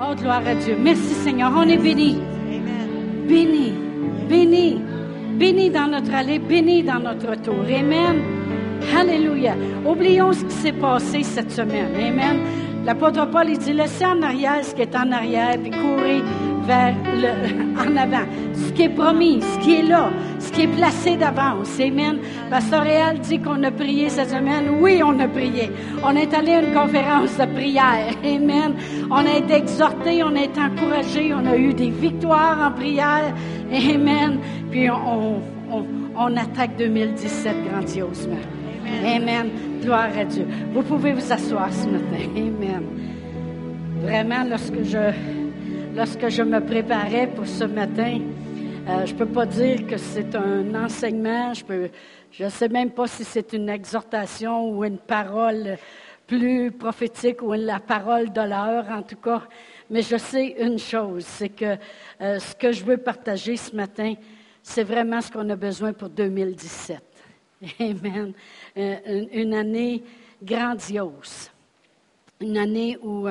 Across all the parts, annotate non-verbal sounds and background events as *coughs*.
Oh, gloire à Dieu. Merci Seigneur. On est béni. Béni, béni, béni dans notre allée, béni dans notre retour. Amen. Alléluia. Oublions ce qui s'est passé cette semaine. Amen. L'apôtre Paul, il dit, laissez en arrière ce qui est en arrière, puis courez vers le, en avant. Ce qui est promis, ce qui est là, ce qui est placé d'avance. Amen. Pasteur Réal dit qu'on a prié cette semaine. Oui, on a prié. On est allé à une conférence de prière. Amen. On a été exhortés, on a été encouragés, on a eu des victoires en prière. Amen. Puis on, on, on attaque 2017 grandiosement. Amen. Gloire à Dieu. Vous pouvez vous asseoir ce matin. Amen. Vraiment, lorsque je, lorsque je me préparais pour ce matin, euh, je ne peux pas dire que c'est un enseignement. Je ne sais même pas si c'est une exhortation ou une parole plus prophétique ou la parole de l'heure, en tout cas. Mais je sais une chose, c'est que euh, ce que je veux partager ce matin, c'est vraiment ce qu'on a besoin pour 2017. *laughs* Amen. Euh, une, année grandiose. Une année où.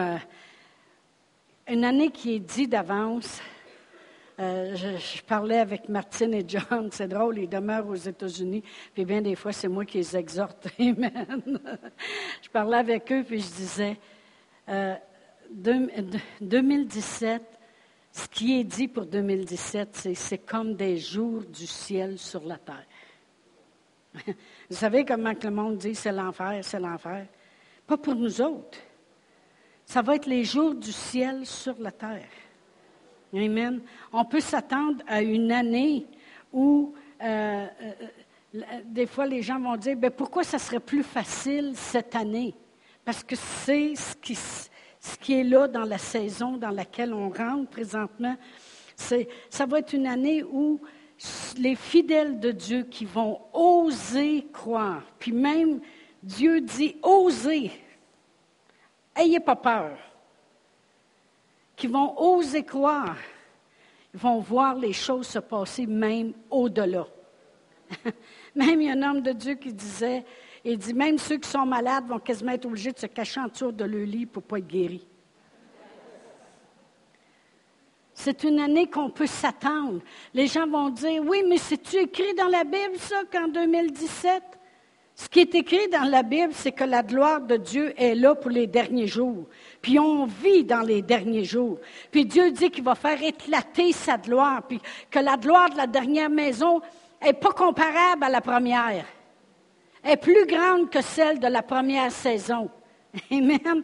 Euh, une année qui est dit d'avance. Euh, je, parlais avec Martine et John, c'est drôle, ils demeurent aux États-Unis, puis bien des fois, c'est moi qui les exhorte. *laughs* Amen. je parlais avec eux, puis je disais, 2017, ce qui est dit pour 2017, c'est comme des jours du ciel sur la terre. *laughs* Vous savez comment que le monde dit c'est l'enfer, c'est l'enfer? Pas pour nous autres. Ça va être les jours du ciel sur la terre. Amen. On peut s'attendre à une année où euh, euh, des fois les gens vont dire, ben, pourquoi ça serait plus facile cette année? Parce que c'est ce qui, ce qui est là dans la saison dans laquelle on rentre présentement. Ça va être une année où les fidèles de Dieu qui vont oser croire. Puis même Dieu dit osez. Ayez pas peur. Qui vont oser croire. Ils vont voir les choses se passer même au-delà. *laughs* même il y a un homme de Dieu qui disait, il dit, même ceux qui sont malades vont quasiment être obligés de se cacher en dessous de leur lit pour ne pas être guéris. C'est une année qu'on peut s'attendre. Les gens vont dire, oui, mais c'est-tu écrit dans la Bible, ça, qu'en 2017? Ce qui est écrit dans la Bible, c'est que la gloire de Dieu est là pour les derniers jours. Puis on vit dans les derniers jours. Puis Dieu dit qu'il va faire éclater sa gloire. Puis que la gloire de la dernière maison n'est pas comparable à la première. Est plus grande que celle de la première saison. *laughs* Amen.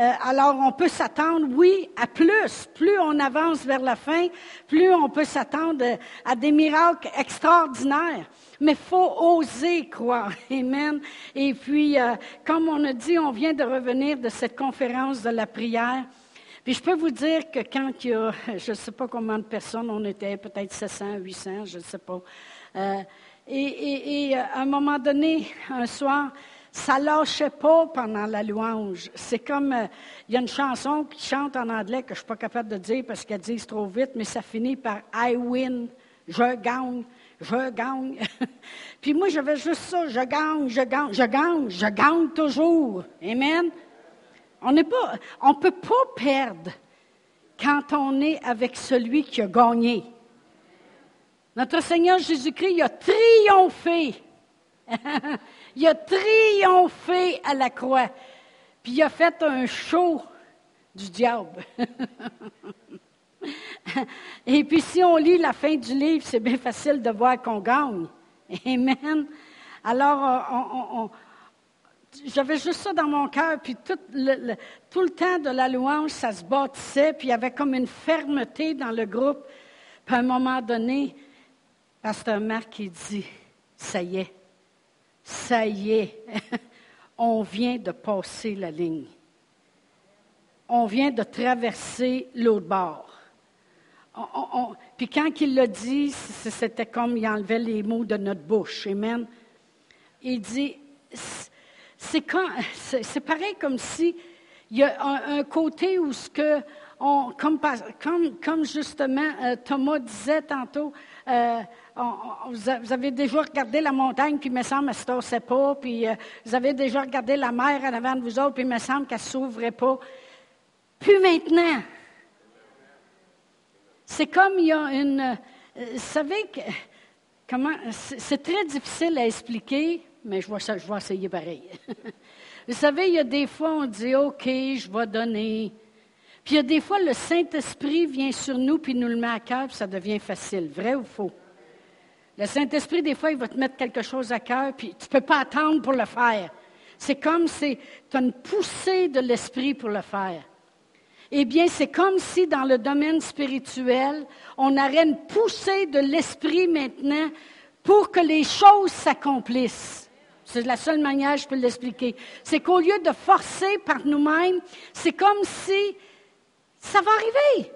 Euh, alors, on peut s'attendre, oui, à plus. Plus on avance vers la fin, plus on peut s'attendre à des miracles extraordinaires. Mais il faut oser croire. *laughs* Amen. Et puis, euh, comme on a dit, on vient de revenir de cette conférence de la prière. Puis je peux vous dire que quand il y a, *laughs* je ne sais pas combien de personnes on était, peut-être 700, 800, je ne sais pas. Euh, et, à un moment donné, un soir, ça lâchait pas pendant la louange. C'est comme, euh, il y a une chanson qui chante en anglais que je suis pas capable de dire parce qu'elle dit trop vite, mais ça finit par I win, je gagne, je gagne. *laughs* Puis moi, j'avais juste ça, je gagne, je gagne, je gagne, je gagne toujours. Amen. On n'est pas, on peut pas perdre quand on est avec celui qui a gagné. Notre Seigneur Jésus-Christ, a triomphé. *laughs* Il a triomphé à la croix. Puis il a fait un show du diable. *laughs* Et puis si on lit la fin du livre, c'est bien facile de voir qu'on gagne. Amen. Alors, euh, j'avais juste ça dans mon cœur, puis tout le, tout le temps de la louange, ça se bâtissait, puis il y avait comme une fermeté dans le groupe. Puis à un moment donné, Pasteur Marc, il dit, ça y est, ça y est, *laughs* on vient de passer la ligne. On vient de traverser l'autre bord. puis quand il l'a dit, c'était comme il enlevait les mots de notre bouche. Amen. Il dit, c'est, c'est, pareil comme si il y a un, côté où ce que, on, comme, comme, justement euh, Thomas disait tantôt, euh, vous avez déjà regardé la montagne, puis il me semble qu'elle ne se pas, puis euh, vous avez déjà regardé la mer en avant de vous autres, puis il me semble qu'elle ne s'ouvrait pas. Puis maintenant, C'est comme il y a une... Euh, vous savez que... Comment... C'est très difficile à expliquer, mais je vais, je vais essayer pareil. *laughs* Vous savez, il y a des fois, on dit, OK, je vais donner. Puis il y a des fois, le Saint-Esprit vient sur nous, puis nous le met à cœur, puis ça devient facile. Vrai ou faux? Le Saint-Esprit, des fois, il va te mettre quelque chose à cœur, puis tu ne peux pas attendre pour le faire. C'est comme si tu as une poussée de l'Esprit pour le faire. Eh bien, c'est comme si dans le domaine spirituel, on aurait une poussée de l'esprit maintenant pour que les choses s'accomplissent. C'est la seule manière que je peux l'expliquer. C'est qu'au lieu de forcer par nous-mêmes, c'est comme si ça va arriver.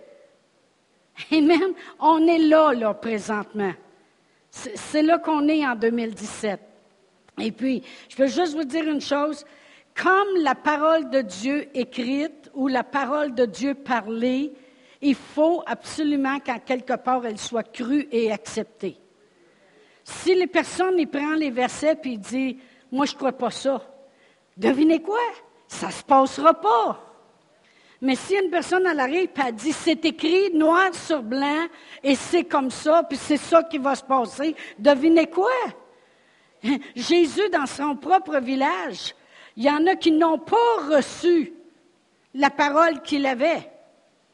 Amen. On est là, là, présentement. C'est là qu'on est en 2017. Et puis, je veux juste vous dire une chose. Comme la parole de Dieu écrite ou la parole de Dieu parlée, il faut absolument qu'en quelque part elle soit crue et acceptée. Si les personnes y prennent les versets et disent Moi, je ne crois pas ça, devinez quoi? Ça ne se passera pas. Mais si une personne elle arrive et elle dit c'est écrit noir sur blanc et c'est comme ça, puis c'est ça qui va se passer, devinez quoi? *laughs* Jésus, dans son propre village, il y en a qui n'ont pas reçu la parole qu'il avait.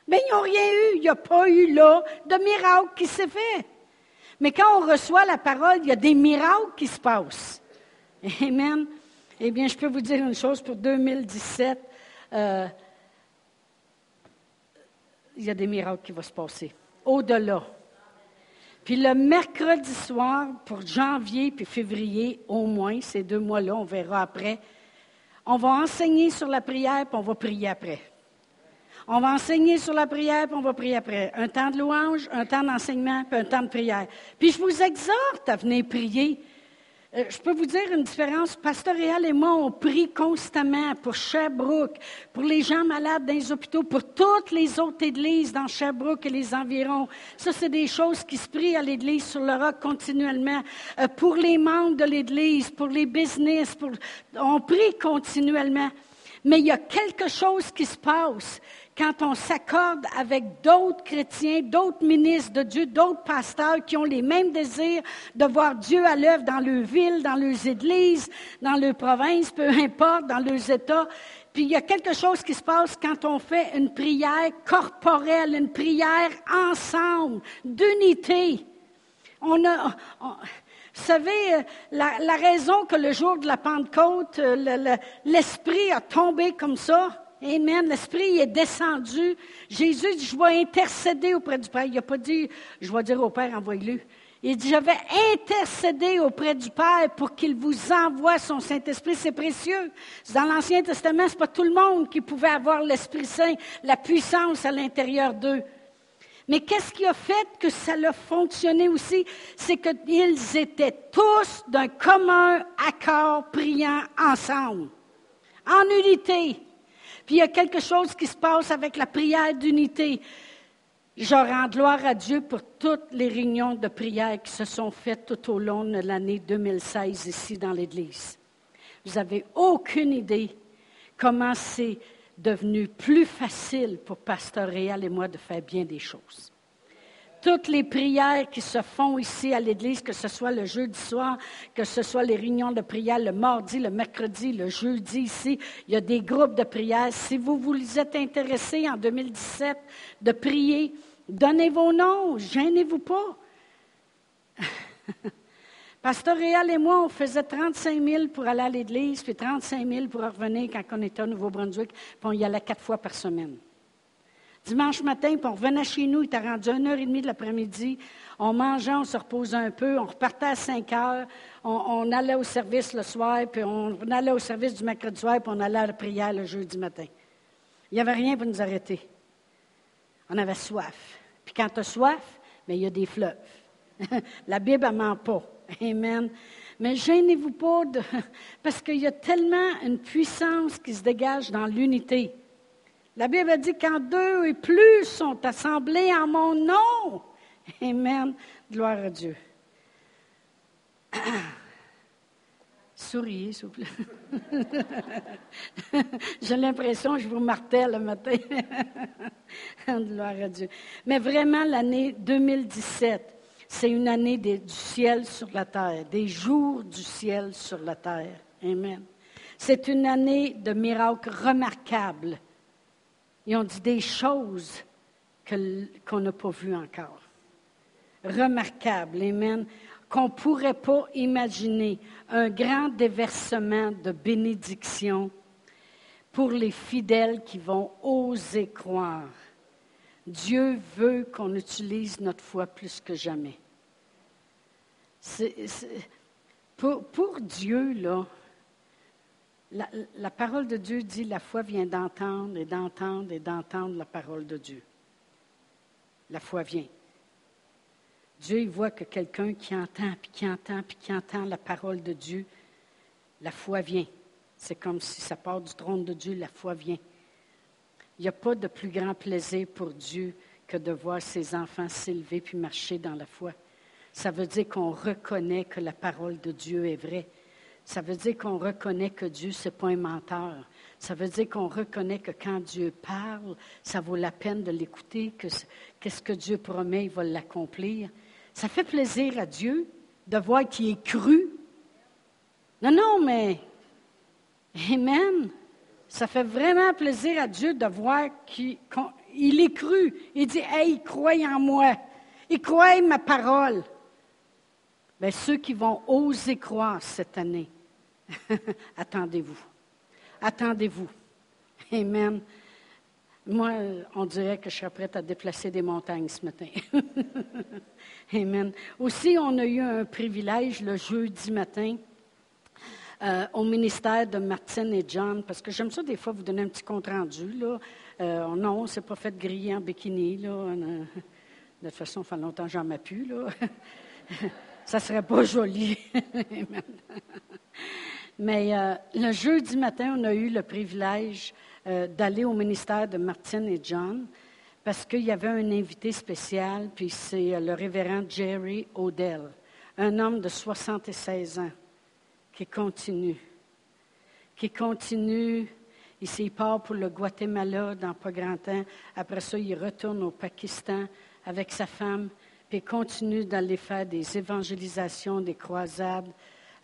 Mais ils n'ont rien eu. Il n'y a pas eu là de miracle qui s'est fait. Mais quand on reçoit la parole, il y a des miracles qui se passent. Amen. Eh bien, je peux vous dire une chose pour 2017. Euh, il y a des miracles qui vont se passer. Au-delà. Puis le mercredi soir, pour janvier puis février, au moins, ces deux mois-là, on verra après, on va enseigner sur la prière, puis on va prier après. On va enseigner sur la prière, puis on va prier après. Un temps de louange, un temps d'enseignement, puis un temps de prière. Puis je vous exhorte à venir prier. Euh, je peux vous dire une différence. Pasteur Réal et moi, on prie constamment pour Sherbrooke, pour les gens malades dans les hôpitaux, pour toutes les autres églises dans Sherbrooke et les environs. Ça, c'est des choses qui se prient à l'église sur le roc continuellement. Euh, pour les membres de l'église, pour les business, on prie continuellement. Mais il y a quelque chose qui se passe quand on s'accorde avec d'autres chrétiens, d'autres ministres de Dieu, d'autres pasteurs qui ont les mêmes désirs de voir Dieu à l'œuvre dans leurs villes, dans leurs églises, dans leurs provinces, peu importe, dans leurs États. Puis il y a quelque chose qui se passe quand on fait une prière corporelle, une prière ensemble, d'unité. On a, vous savez, euh, la, raison que le jour de la Pentecôte, euh, l'Esprit a tombé comme ça, Amen. L'Esprit est descendu. Jésus dit, je vais intercéder auprès du Père. Il n'a pas dit, je vais dire au Père, envoie-le. Il dit, je vais intercéder auprès du Père pour qu'il vous envoie son Saint-Esprit. C'est précieux. Dans l'Ancien Testament, ce n'est pas tout le monde qui pouvait avoir l'Esprit Saint, la puissance à l'intérieur d'eux. Mais qu'est-ce qui a fait que ça a fonctionné aussi? C'est qu'ils étaient tous d'un commun accord priant ensemble, en unité. Puis il y a quelque chose qui se passe avec la prière d'unité. Je rends gloire à Dieu pour toutes les réunions de prière qui se sont faites tout au long de l'année 2016 ici dans l'Église. Vous n'avez aucune idée comment c'est devenu plus facile pour Pasteur Réal et moi de faire bien des choses toutes les prières qui se font ici à l'Église, que ce soit le jeudi soir, que ce soit les réunions de prière le mardi, le mercredi, le jeudi ici, il y a des groupes de prière. Si vous vous êtes intéressés en 2017 de prier, donnez vos noms, gênez-vous pas. *laughs* Pasteur Réal et moi, on faisait 35 000 pour aller à l'église, puis 35 000 pour revenir quand on était au Nouveau-Brunswick, puis on y allait quatre fois par semaine. Dimanche matin, puis on revenait chez nous, il était rendu 1h30 de l'après-midi. On mangeait, on se reposait un peu, on repartait à 5 heures, on, allait au service le soir, puis on, allait au service du mercredi soir, puis on allait à la prière le jeudi matin. Il n'y avait rien pour nous arrêter. On avait soif. Puis quand tu as soif, mais il y a des fleuves. *laughs* la Bible ne ment pas. Amen. Mais gênez-vous pas, *laughs* parce qu'il y a tellement une puissance qui se dégage dans l'unité. La Bible dit quand deux et plus sont assemblés en mon nom. *laughs* Amen. Gloire à Dieu. *clears throat* Souriez, s'il vous plaît. *laughs* J'ai l'impression que je vous martèle le matin. *laughs* Gloire à Dieu. Mais vraiment, l'année 2017, c'est une année du ciel sur la terre, des jours du ciel sur la terre. Amen. C'est une année de miracles remarquables. Ils ont dit des choses qu'on n'a pas vues encore. Remarquables. Amen qu'on ne pourrait pas imaginer un grand déversement de bénédiction pour les fidèles qui vont oser croire. Dieu veut qu'on utilise notre foi plus que jamais. pour, Dieu, là, la, parole de Dieu dit la foi vient d'entendre et d'entendre et d'entendre la parole de Dieu. La foi vient. Dieu, voit que quelqu'un qui entend, puis qui entend, puis qui entend la parole de Dieu, la foi vient. C'est comme si ça part du trône de Dieu, la foi vient. Il n'y a pas de plus grand plaisir pour Dieu que de voir ses enfants s'élever puis marcher dans la foi. Ça veut dire qu'on reconnaît que la parole de Dieu est vraie. Ça veut dire qu'on reconnaît que Dieu, ce n'est pas un menteur. Ça veut dire qu'on reconnaît que quand Dieu parle, ça vaut la peine de l'écouter, que qu'est-ce que Dieu promet, il va l'accomplir. Ça fait plaisir à Dieu de voir qu'il est cru. Non, non, mais Amen. Ça fait vraiment plaisir à Dieu de voir qu'il est cru. Il dit, hey, il croit en moi. Il croit ma parole. Bien, ceux qui vont oser croire cette année, *laughs* attendez-vous. Attendez-vous. Amen. Moi, on dirait que je serais prête à déplacer des montagnes ce matin. *laughs* Amen. Aussi, on a eu un privilège le jeudi matin euh, au ministère de Martine et John, parce que j'aime ça des fois vous donner un petit compte rendu. Là. Euh, non, c'est pas fait griller en bikini. Là. de toute façon, ça fait longtemps que j'en. Là. *laughs* ça serait pas *laughs* joli. Mais euh, le jeudi matin, on a eu le privilège euh, d'aller au ministère de Martine et John parce qu'il y avait un invité spécial, puis c'est euh, le révérend Jerry Odell, un homme de 76 ans qui continue, qui continue. Ici, il part pour le Guatemala dans pas grand temps. Après ça, il retourne au Pakistan avec sa femme, puis continue d'aller faire des évangélisations, des croisades,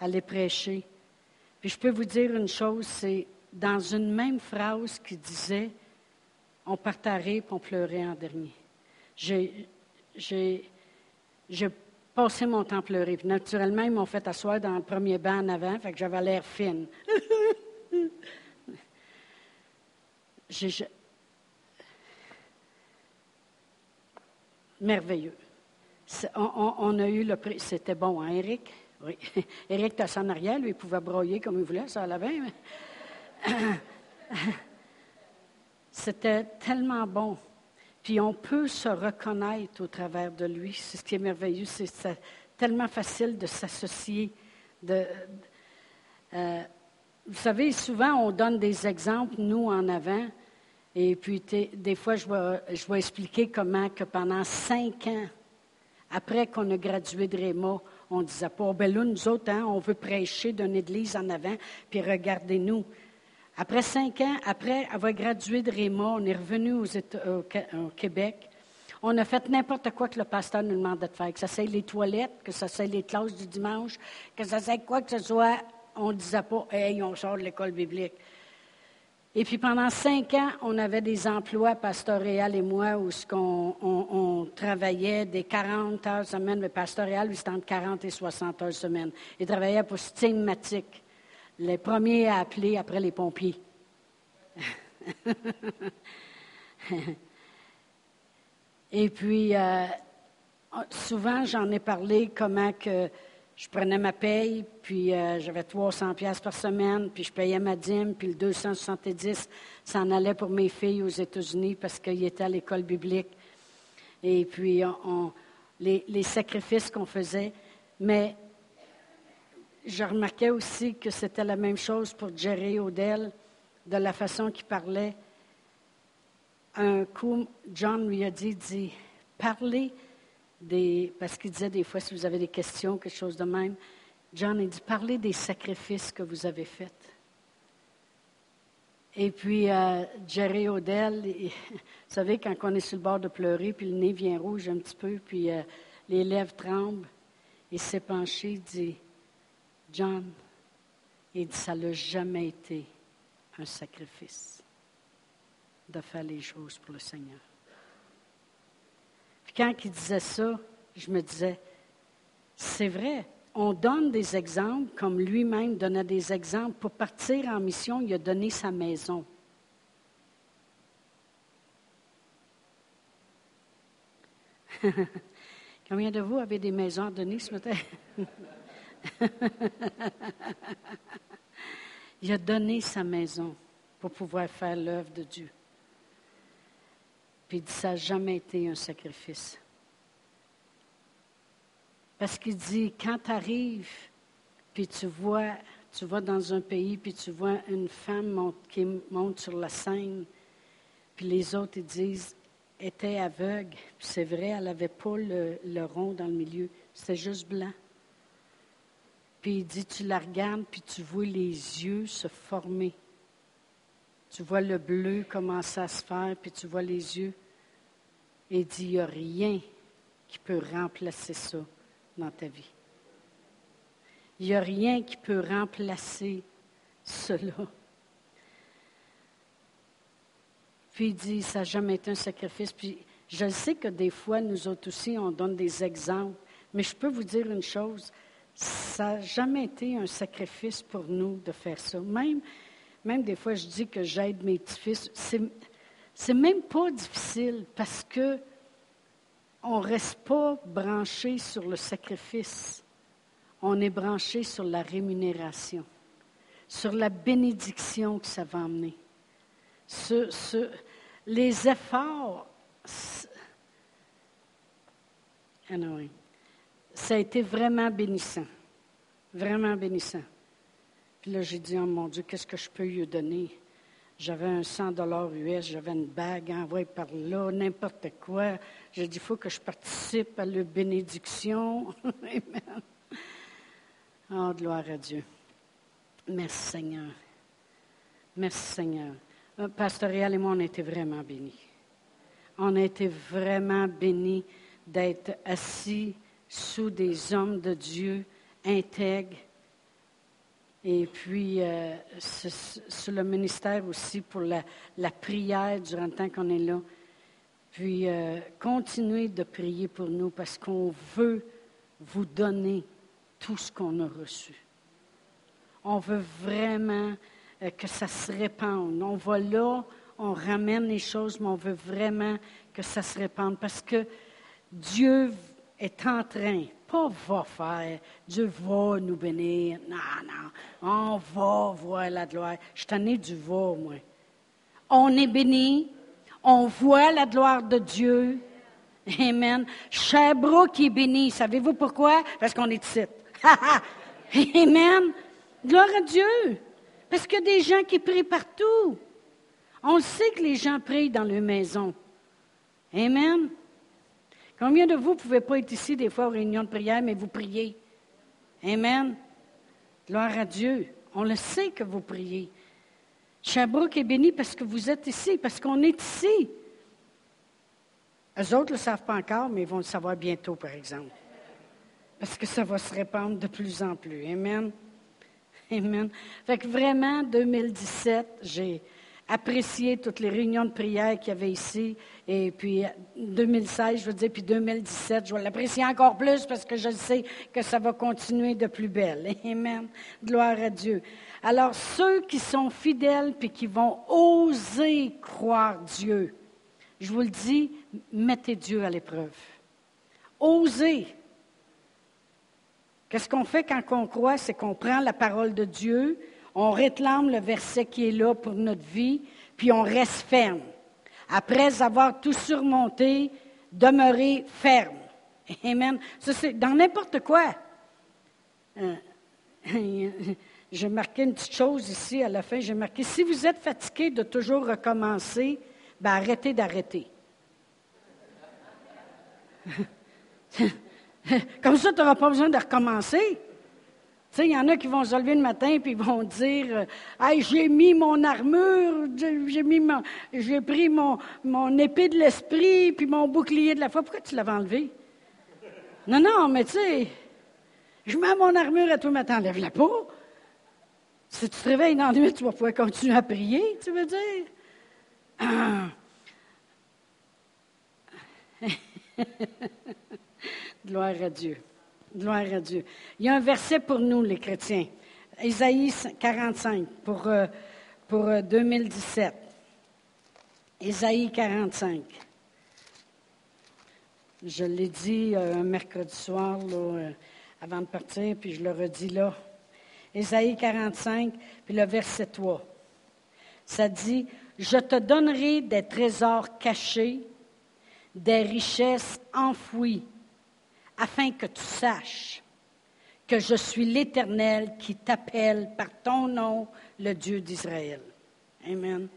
aller prêcher. Puis je peux vous dire une chose, c'est dans une même phrase qui disait On partarait et on pleurait en dernier. J'ai, passé mon temps à pleurer. naturellement, ils m'ont fait asseoir dans le premier banc en avant, fait que j'avais l'air fine. *laughs* Merveilleux. On, a eu le prix. C'était bon, hein, Eric? Oui. *laughs* Eric était en arrière, lui, il pouvait broyer comme il voulait, ça allait bien. *coughs* C'était tellement bon. Puis on peut se reconnaître au travers de lui. C'est ce qui est merveilleux. C'est tellement facile de s'associer. Euh, vous savez, souvent on donne des exemples, nous, en avant. Et puis, des fois, je vais, je vais expliquer comment que pendant cinq ans, après qu'on a gradué de Réma, on disait pas, oh, là, nous autres, hein, on veut prêcher d'une église en avant, puis regardez-nous. Après cinq ans, après avoir gradué de Réma, on est revenu au, Québec. On a fait n'importe quoi que le pasteur nous demandait de faire, que ça soit les toilettes, que ça soit les classes du dimanche, que ça soit quoi que ce soit. On ne disait pas, hey, on sort de l'école biblique. Et puis pendant cinq ans, on avait des emplois pastoréal et moi où on, travaillait des 40 heures semaine. Le pastoréal, lui, c'était entre 40 et 60 heures semaine. Il travaillait pour Stigmatique les premiers à appeler après les pompiers. *laughs* Et puis, euh, souvent, j'en ai parlé comment que je prenais ma paye, puis euh, j'avais 300 pièces par semaine, puis je payais ma dîme, puis le 270, ça en allait pour mes filles aux États-Unis parce qu'ils étaient à l'école biblique. Et puis, les, les sacrifices qu'on faisait. Mais je remarquais aussi que c'était la même chose pour Jerry Odell, de la façon qu'il parlait. Un coup, John lui a dit, dit, parlez parce qu'il disait des fois, si vous avez des questions, quelque chose de même, John a dit, parlez des sacrifices que vous avez faits. Et puis, euh, Jerry Odell, vous savez, quand on est sur le bord de pleurer, puis le nez vient rouge un petit peu, puis euh, les lèvres tremblent, il s'est penché, il dit, John, il dit, ça n'a jamais été un sacrifice de faire les choses pour le Seigneur. Quand il disait ça, je me disais, c'est vrai, on donne des exemples, comme lui-même donnait des exemples. Pour partir en mission, il a donné sa maison. *laughs* Combien de vous avez des maisons à donner ce matin? *laughs* il a donné sa maison pour pouvoir faire l'œuvre de Dieu. Puis il dit, ça n'a jamais été un sacrifice. Parce qu'il dit, quand tu arrives, puis tu vois, tu vas dans un pays, puis tu vois une femme qui monte sur la scène, puis les autres, ils disent, était aveugle. Puis c'est vrai, elle n'avait pas le, le, rond dans le milieu, c'était juste blanc. Puis il dit, tu la regardes, puis tu vois les yeux se former. Tu vois le bleu commencer à se faire, puis tu vois les yeux. Et il dit, il n'y a rien qui peut remplacer ça dans ta vie. Il n'y a rien qui peut remplacer cela. Puis il dit, ça n'a jamais été un sacrifice. Puis je sais que des fois, nous autres aussi, on donne des exemples. Mais je peux vous dire une chose, ça n'a jamais été un sacrifice pour nous de faire ça. Même, même des fois, je dis que j'aide mes petits-fils. C'est, même pas difficile parce que on reste pas branché sur le sacrifice, on est branché sur la rémunération, sur la bénédiction que ça va amener. les efforts, ça a été vraiment bénissant, vraiment bénissant. Là, j'ai dit, oh mon Dieu, qu'est-ce que je peux lui donner? J'avais un 100 dollars US, j'avais une bague envoyée par là, n'importe quoi. J'ai dit, il faut que je participe à la bénédiction. *laughs* Amen. Oh, gloire à Dieu. Merci Seigneur. Merci Seigneur. Euh, Pastorial et moi, on a été vraiment bénis. On a été vraiment bénis d'être assis sous des hommes de Dieu intègres, et puis, euh, sur le ministère aussi pour la, prière durant le temps qu'on est là. Puis, euh, continuez de prier pour nous parce qu'on veut vous donner tout ce qu'on a reçu. On veut vraiment euh, que ça se répande. On va là, on ramène les choses, mais on veut vraiment que ça se répande parce que Dieu est en train pas va faire, Dieu va nous bénir. Non, non, on va voir la gloire. Je t'en ai du va, moi. On est béni, on voit la gloire de Dieu. Amen. Sherbrooke est béni. Savez-vous pourquoi? Parce qu'on est ici. *laughs* Amen. Gloire à Dieu. Parce qu'il y a des gens qui prient partout. On sait que les gens prient dans leur maison. Amen. Combien de vous ne pouvez pas être ici des fois aux réunions de prière, mais vous priez? Amen. Gloire à Dieu. On le sait que vous priez. Sherbrooke est béni parce que vous êtes ici, parce qu'on est ici. Eux autres ne le savent pas encore, mais ils vont le savoir bientôt, par exemple. Parce que ça va se répandre de plus en plus. Amen. Amen. Fait que vraiment, 2017, j'ai apprécié toutes les réunions de prière qu'il y avait ici. Et puis 2016, je veux dire, puis 2017, je vais l'apprécier encore plus parce que je sais que ça va continuer de plus belle. *laughs* Amen. Gloire à Dieu. Alors, ceux qui sont fidèles puis qui vont oser croire Dieu, je vous le dis, mettez Dieu à l'épreuve. Osez. Qu'est-ce qu'on fait quand on croit? C'est qu'on prend la parole de Dieu, on réclame le verset qui est là pour notre vie, puis on reste ferme. Après avoir tout surmonté, demeurer ferme. Amen. Ça, c'est dans n'importe quoi. Euh, *laughs* j'ai marqué une petite chose ici à la fin. J'ai marqué si vous êtes fatigué de toujours recommencer, ben arrêtez d'arrêter. *laughs* Comme ça, tu n'auras pas besoin de recommencer. Tu sais, il y en a qui vont se lever le matin puis ils vont dire euh, Hey, j'ai mis mon armure, j'ai mis mon, j'ai pris mon, mon épée de l'esprit puis mon bouclier de la foi. Pourquoi tu l'avais enlevé? Non, non, mais tu sais, je mets mon armure à tout matin, enlève-la pas. Si tu te réveilles dans la nuit, tu vas pouvoir continuer à prier, tu veux dire? *laughs* Gloire à Dieu. Gloire à Dieu. Il y a un verset pour nous, les chrétiens. Ésaïe 45 pour, euh, pour 2017. Euh, Ésaïe 45. Je l'ai dit euh, un mercredi soir, avant de partir, puis je le redis là. Ésaïe 45, puis le verset 3. Ça dit, Je te donnerai des trésors cachés, des richesses enfouies afin que tu saches que je suis l'Éternel qui t'appelle par ton nom, le Dieu d'Israël. Amen.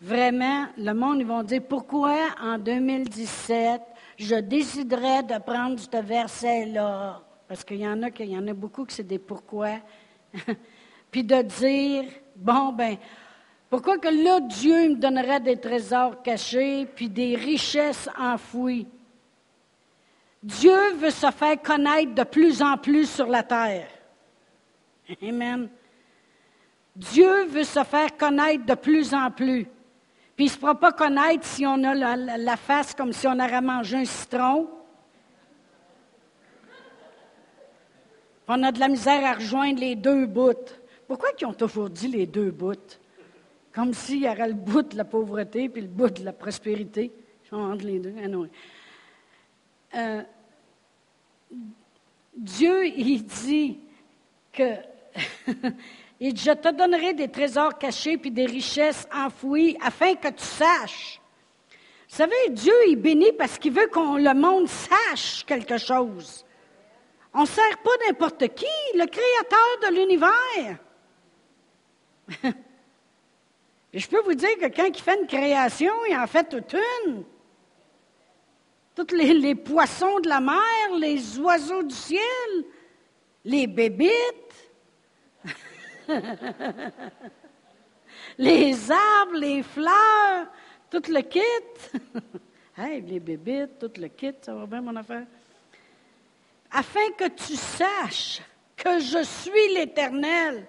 Vraiment, le monde, ils vont dire, pourquoi en 2017, je déciderais de prendre ce verset-là? Parce qu'il y en a, y en a beaucoup que c'est des pourquoi. *laughs* Puis de dire, bon, ben, pourquoi que là, Dieu me donnerait des trésors cachés, puis des richesses enfouies? Dieu veut se faire connaître de plus en plus sur la terre. Amen. Dieu veut se faire connaître de plus en plus. Puis il ne se fera pas connaître si on a la, face comme si on aurait mangé un citron. On a de la misère à rejoindre les deux bouts. Pourquoi ils ont toujours dit les deux bouts? Comme s'il y aurait le bout de la pauvreté puis le bout de la prospérité. Entre les deux. Euh, Dieu, il dit que *laughs* je te donnerai des trésors cachés puis des richesses enfouies afin que tu saches. Vous savez, Dieu, il bénit parce qu'il veut qu'on le monde sache quelque chose. On ne sert pas n'importe qui, le créateur de l'univers. *laughs* Je peux vous dire que quand il fait une création, il en fait toute une tous les, poissons de la mer, les oiseaux du ciel, les bébites, *laughs* les arbres, les fleurs, tout le kit. *laughs* hey, les bébites, tout le kit, ça va bien mon affaire. Afin que tu saches que je suis l'Éternel.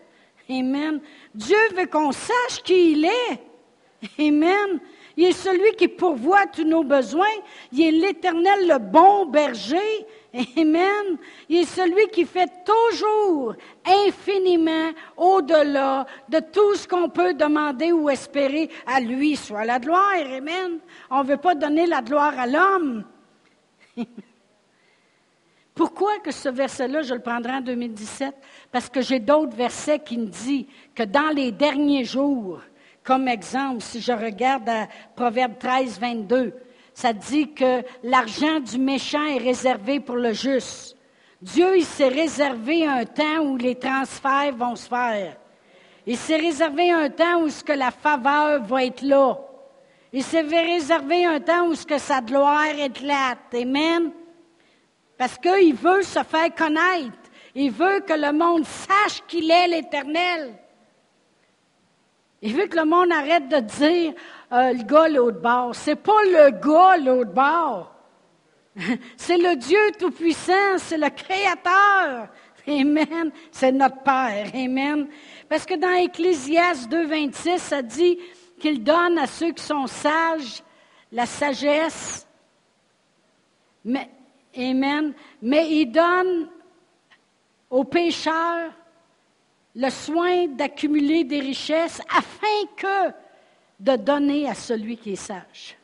Amen. Dieu veut qu'on sache qui il est. Amen. Il est celui qui pourvoit tous nos besoins. Il est l'Éternel, le bon berger. Amen. Il est celui qui fait toujours infiniment au-delà de tout ce qu'on peut demander ou espérer à lui, soit la gloire. Amen. On ne veut pas donner la gloire à l'homme. *laughs* Pourquoi que ce verset-là, je le prendrai en 2017? Parce que j'ai d'autres versets qui me disent que dans les derniers jours, comme exemple, si je regarde à Proverbe 13, 22, ça dit que l'argent du méchant est réservé pour le juste. Dieu, il s'est réservé un temps où les transferts vont se faire. Il s'est réservé un temps où ce que la faveur va être là. Il s'est réservé un temps où ce sa gloire éclate. Amen. Parce qu'il veut se faire connaître. Il veut que le monde sache qu'il est l'Éternel. Il veut que le monde arrête de dire euh, le gars l'autre bord. C'est pas le gars l'autre bord. *laughs* C'est le Dieu Tout-Puissant, c'est le Créateur. Amen. C'est notre Père. Amen. Parce que dans Ecclésias 2.26, ça dit qu'il donne à ceux qui sont sages la sagesse. Amen. Mais il donne aux pécheurs le soin d'accumuler des richesses afin que de donner à celui qui est sage.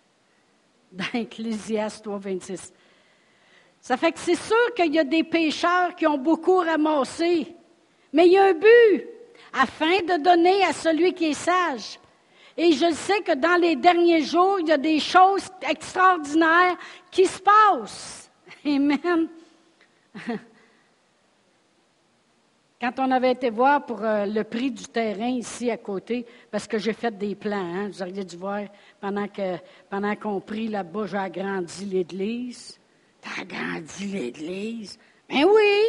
Dans Ecclésias 3, 26. Ça fait que c'est sûr qu'il y a des pécheurs qui ont beaucoup ramassé, mais il y a un but, afin de donner à celui qui est sage. Et je sais que dans les derniers jours, il y a des choses extraordinaires qui se passent. Amen. *laughs* Quand on avait été voir pour euh, le prix du terrain ici à côté, parce que j'ai fait des plans, hein, vous auriez dû voir, pendant que pendant qu'on prie là-bas, j'ai agrandi l'Église. T'as agrandi l'Église? Ben oui!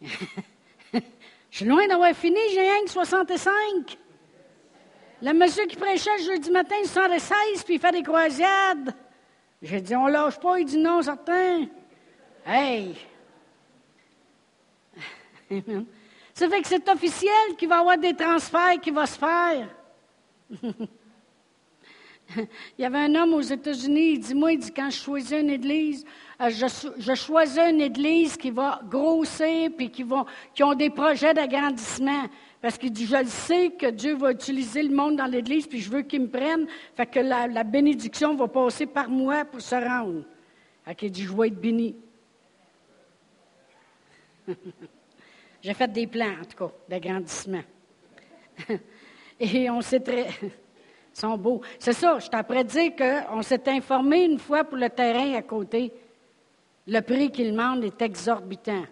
*laughs* Je suis loin d'avoir fini, j'ai rien que 65. Le monsieur qui prêchait jeudi matin, il 16, puis il fait des croisades. J'ai dit, on lâche pas. Il dit non, certain. Hey! Ça fait que c'est officiel qu'il va y avoir des transferts qui vont se faire. *laughs* il y avait un homme aux États-Unis, il dit, moi, il dit, quand je choisis une église, euh, je, choisis une église qui va grossir puis qui, vont, qui ont des projets d'agrandissement. Parce qu'il dit, je le sais que Dieu va utiliser le monde dans l'Église, puis je veux qu'il me prenne. Fait que la, bénédiction va passer par moi pour se rendre. Fait qu'il dit, je vais être béni. *laughs* J'ai fait des plans, en tout cas, d'agrandissement. *laughs* Et on s'est très... *laughs* Ils sont beaux. C'est ça, je t'apprends dire qu'on s'est informé une fois pour le terrain à côté. Le prix qu'il demande est exorbitant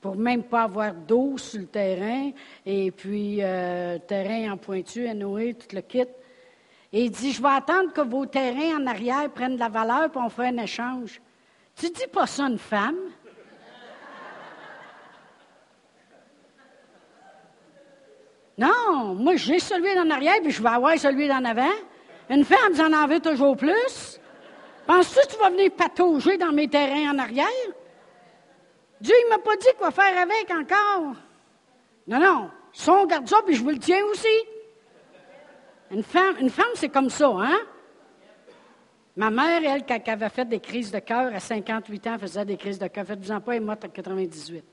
pour même pas avoir d'eau sur le terrain, et puis euh, terrain en pointu, Noé, tout le kit. Et il dit, je vais attendre que vos terrains en arrière prennent de la valeur, puis on fait un échange. Tu dis pas ça une femme? Non, moi j'ai celui en arrière, puis je vais avoir celui d'en avant. Une femme, j'en en veux toujours plus. Penses-tu que tu vas venir patauger dans mes terrains en arrière? Dieu, il ne m'a pas dit quoi faire avec encore. Non, non. Son garde ça, puis je vous le tiens aussi. Une femme, une femme c'est comme ça, hein? Ma mère, elle, quand elle avait fait des crises de cœur, à 58 ans, faisait des crises de cœur. Faites-vous-en pas, elle est morte à 98.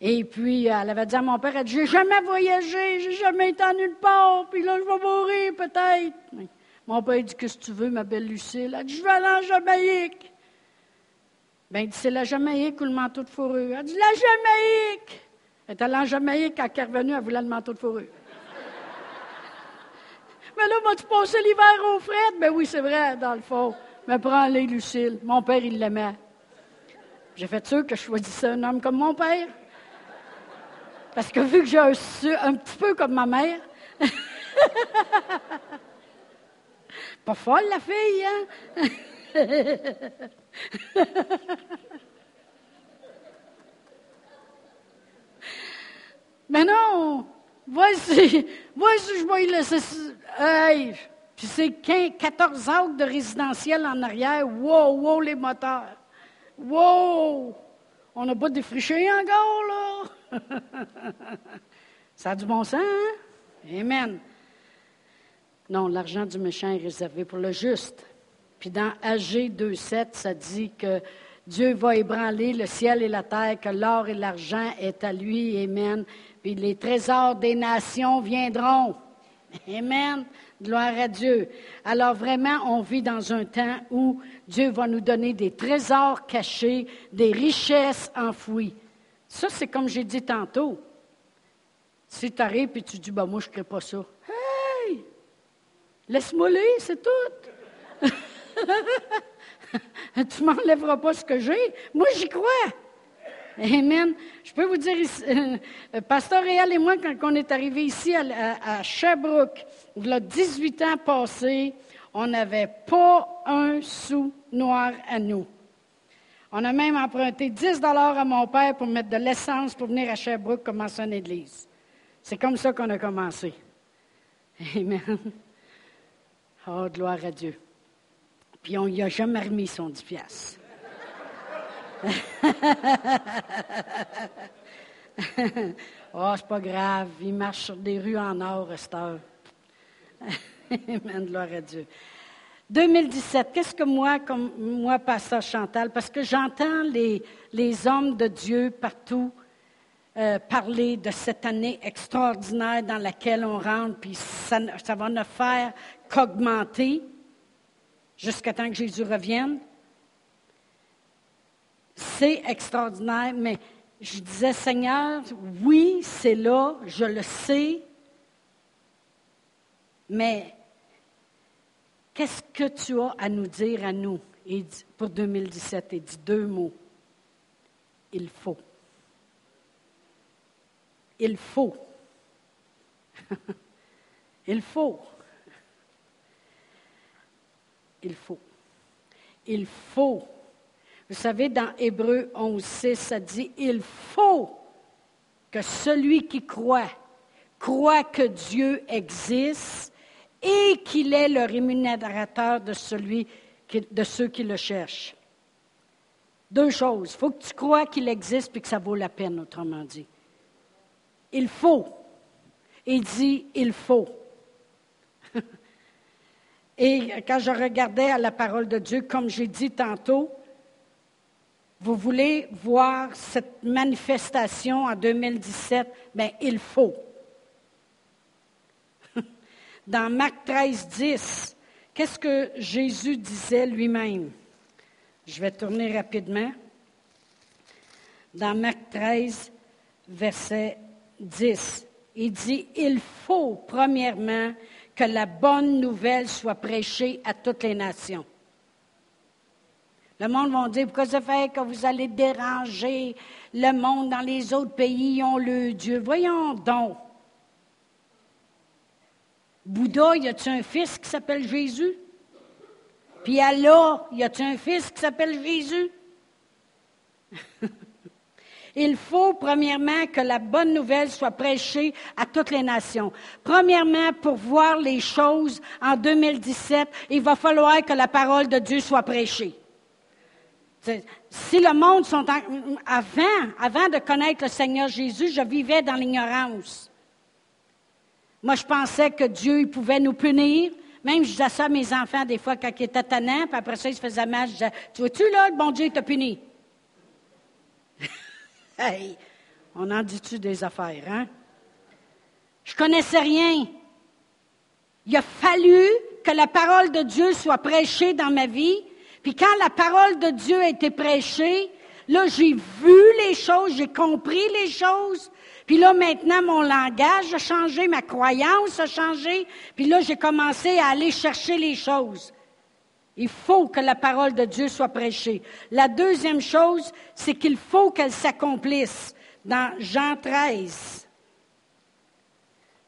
Et puis, elle avait dit à mon père, elle dit, j'ai jamais voyagé, j'ai jamais été en nulle part, puis là, je vais mourir peut-être. Mon père dit, qu'est-ce que tu veux, ma belle Lucille? Elle dit, je vais aller en Jamaïque. Ben, il dit, c'est la Jamaïque ou le manteau de fourrure? Elle dit, la Jamaïque! Elle est allée en Jamaïque, quand elle est revenue, elle voulait le manteau de fourrure. *laughs* Mais là, vas-tu passer l'hiver au fret? Ben oui, c'est vrai, dans le fond. Mais prends-les, Lucille. Mon père, il l'aimait. J'ai fait sûr que je choisissais un homme comme mon père. Parce que vu que j'ai un, un petit peu comme ma mère, *laughs* pas folle la fille, hein? *laughs* Mais non, voici, voici, je vais y laisser. Hey, puis c'est 14 acres de résidentiel en arrière. Wow, wow, les moteurs. Wow! On n'a pas défriché encore, là. Ça a du bon sens, hein? Amen. Non, l'argent du méchant est réservé pour le juste. Puis dans AG 2.7, ça dit que Dieu va ébranler le ciel et la terre, que l'or et l'argent est à lui. Amen. Puis les trésors des nations viendront. Amen. Gloire à Dieu. Alors vraiment, on vit dans un temps où Dieu va nous donner des trésors cachés, des richesses enfouies. Ça, c'est comme j'ai dit tantôt. Si tu arrives et tu dis, bah, moi, je ne crée pas ça. Hey! Laisse-moi lire, c'est tout. *laughs* tu m'enlèveras pas ce que j'ai. Moi, j'y crois. Amen. Je peux vous dire, euh, Pasteur Réal et moi, quand on est arrivé ici à, Sherbrooke, il y a 18 ans passés, on n'avait pas un sou noir à nous. On a même emprunté 10 dollars à mon père pour mettre de l'essence pour venir à Sherbrooke commencer une église. C'est comme ça qu'on a commencé. Amen. Oh, gloire à Dieu. Puis on n'y a jamais remis son 10 piastres. *laughs* oh, c'est pas grave. Il marche sur des rues en or, cette heure. *laughs* Amen, gloire à Dieu. 2017, qu'est-ce que moi, comme moi, Pasteur Chantal, parce que j'entends les, les hommes de Dieu partout euh, parler de cette année extraordinaire dans laquelle on rentre, puis ça, ça va ne faire qu'augmenter jusqu'à temps que Jésus revienne. C'est extraordinaire, mais je disais, Seigneur, oui, c'est là, je le sais, mais qu'est-ce que tu as à nous dire à nous? Pour 2017? Et dit deux mots. Il faut. Il faut. *laughs* Il faut. Il faut. Il faut. Vous savez, dans Hébreu 11, 6, ça dit, il faut que celui qui croit, croit que Dieu existe et qu'il est le rémunérateur de, ceux qui le cherchent. Deux choses. Il faut que tu crois qu'il existe et que ça vaut la peine, autrement dit. Il faut. Il dit il faut. *laughs* et quand je regardais à la parole de Dieu, comme j'ai dit tantôt, vous voulez voir cette manifestation en 2017, bien, il faut. Dans Marc 13, 10, qu'est-ce que Jésus disait lui-même? Je vais tourner rapidement. Dans Marc 13, verset 10, il dit, il faut premièrement que la bonne nouvelle soit prêchée à toutes les nations. Le monde va dire, pourquoi ça fait que vous allez déranger le monde dans les autres pays, ils ont le Dieu. Voyons donc. Bouddha, y a-t-il un fils qui s'appelle Jésus? Puis Allah, y a-t-il un fils qui s'appelle Jésus? *laughs* Il faut, premièrement, que la bonne nouvelle soit prêchée à toutes les nations. Premièrement, pour voir les choses en 2017, il va falloir que la parole de Dieu soit prêchée. Si le monde sont avant, avant de connaître le Seigneur Jésus, je vivais dans l'ignorance. Moi, je pensais que Dieu pouvait nous punir. Même, je disais mes enfants des fois quand ils étaient tannants, puis après ça, ils se faisaient mal. Je disais, tu vois-tu là, le bon Dieu t'a puni? *laughs* hey, on en dit-tu des affaires, hein? Je connaissais rien. Il a fallu que la parole de Dieu soit prêchée dans ma vie puis quand la parole de Dieu a été prêchée, là, j'ai vu les choses, j'ai compris les choses. Puis là, maintenant, mon langage a changé, ma croyance a changé. Puis là, j'ai commencé à aller chercher les choses. Il faut que la parole de Dieu soit prêchée. La deuxième chose, c'est qu'il faut qu'elle s'accomplisse. Dans Jean 13,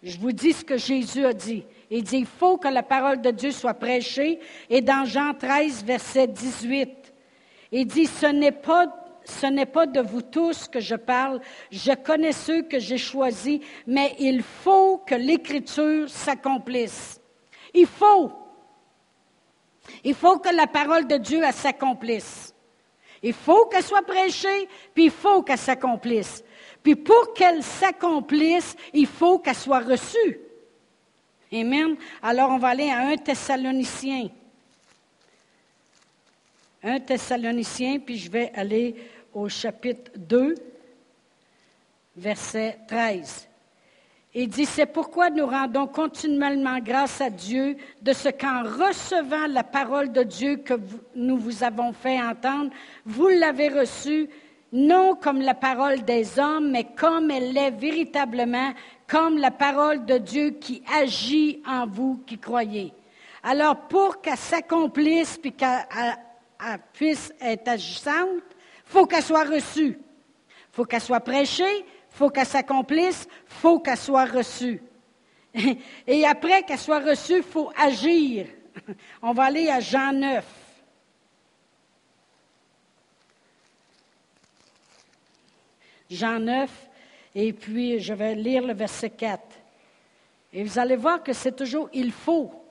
je vous dis ce que Jésus a dit. Il dit, il faut que la parole de Dieu soit prêchée. Et dans Jean 13, verset 18, il dit, ce n'est pas ce n'est pas de vous tous que je parle, je connais ceux que j'ai choisis, mais il faut que l'Écriture s'accomplisse. Il faut. Il faut que la parole de Dieu s'accomplisse. Il faut qu'elle soit prêchée, puis il faut qu'elle s'accomplisse. Puis pour qu'elle s'accomplisse, il faut qu'elle soit reçue. Amen. Alors on va aller à un Thessalonicien. 1 Thessaloniciens, puis je vais aller au chapitre 2, verset 13. Il dit, c'est pourquoi nous rendons continuellement grâce à Dieu de ce qu'en recevant la parole de Dieu que nous vous avons fait entendre, vous l'avez reçue, non comme la parole des hommes, mais comme elle l'est véritablement, comme la parole de Dieu qui agit en vous qui croyez. Alors pour qu'elle s'accomplisse, puis qu'elle puisse être agissante, faut qu'elle soit reçue. faut qu'elle soit prêchée, faut qu'elle s'accomplisse, faut qu'elle soit reçue. *laughs* Et après qu'elle soit reçue, il faut agir. *laughs* On va aller à Jean 9. Jean 9, et puis je vais lire le verset 4. Et vous allez voir que c'est toujours il faut.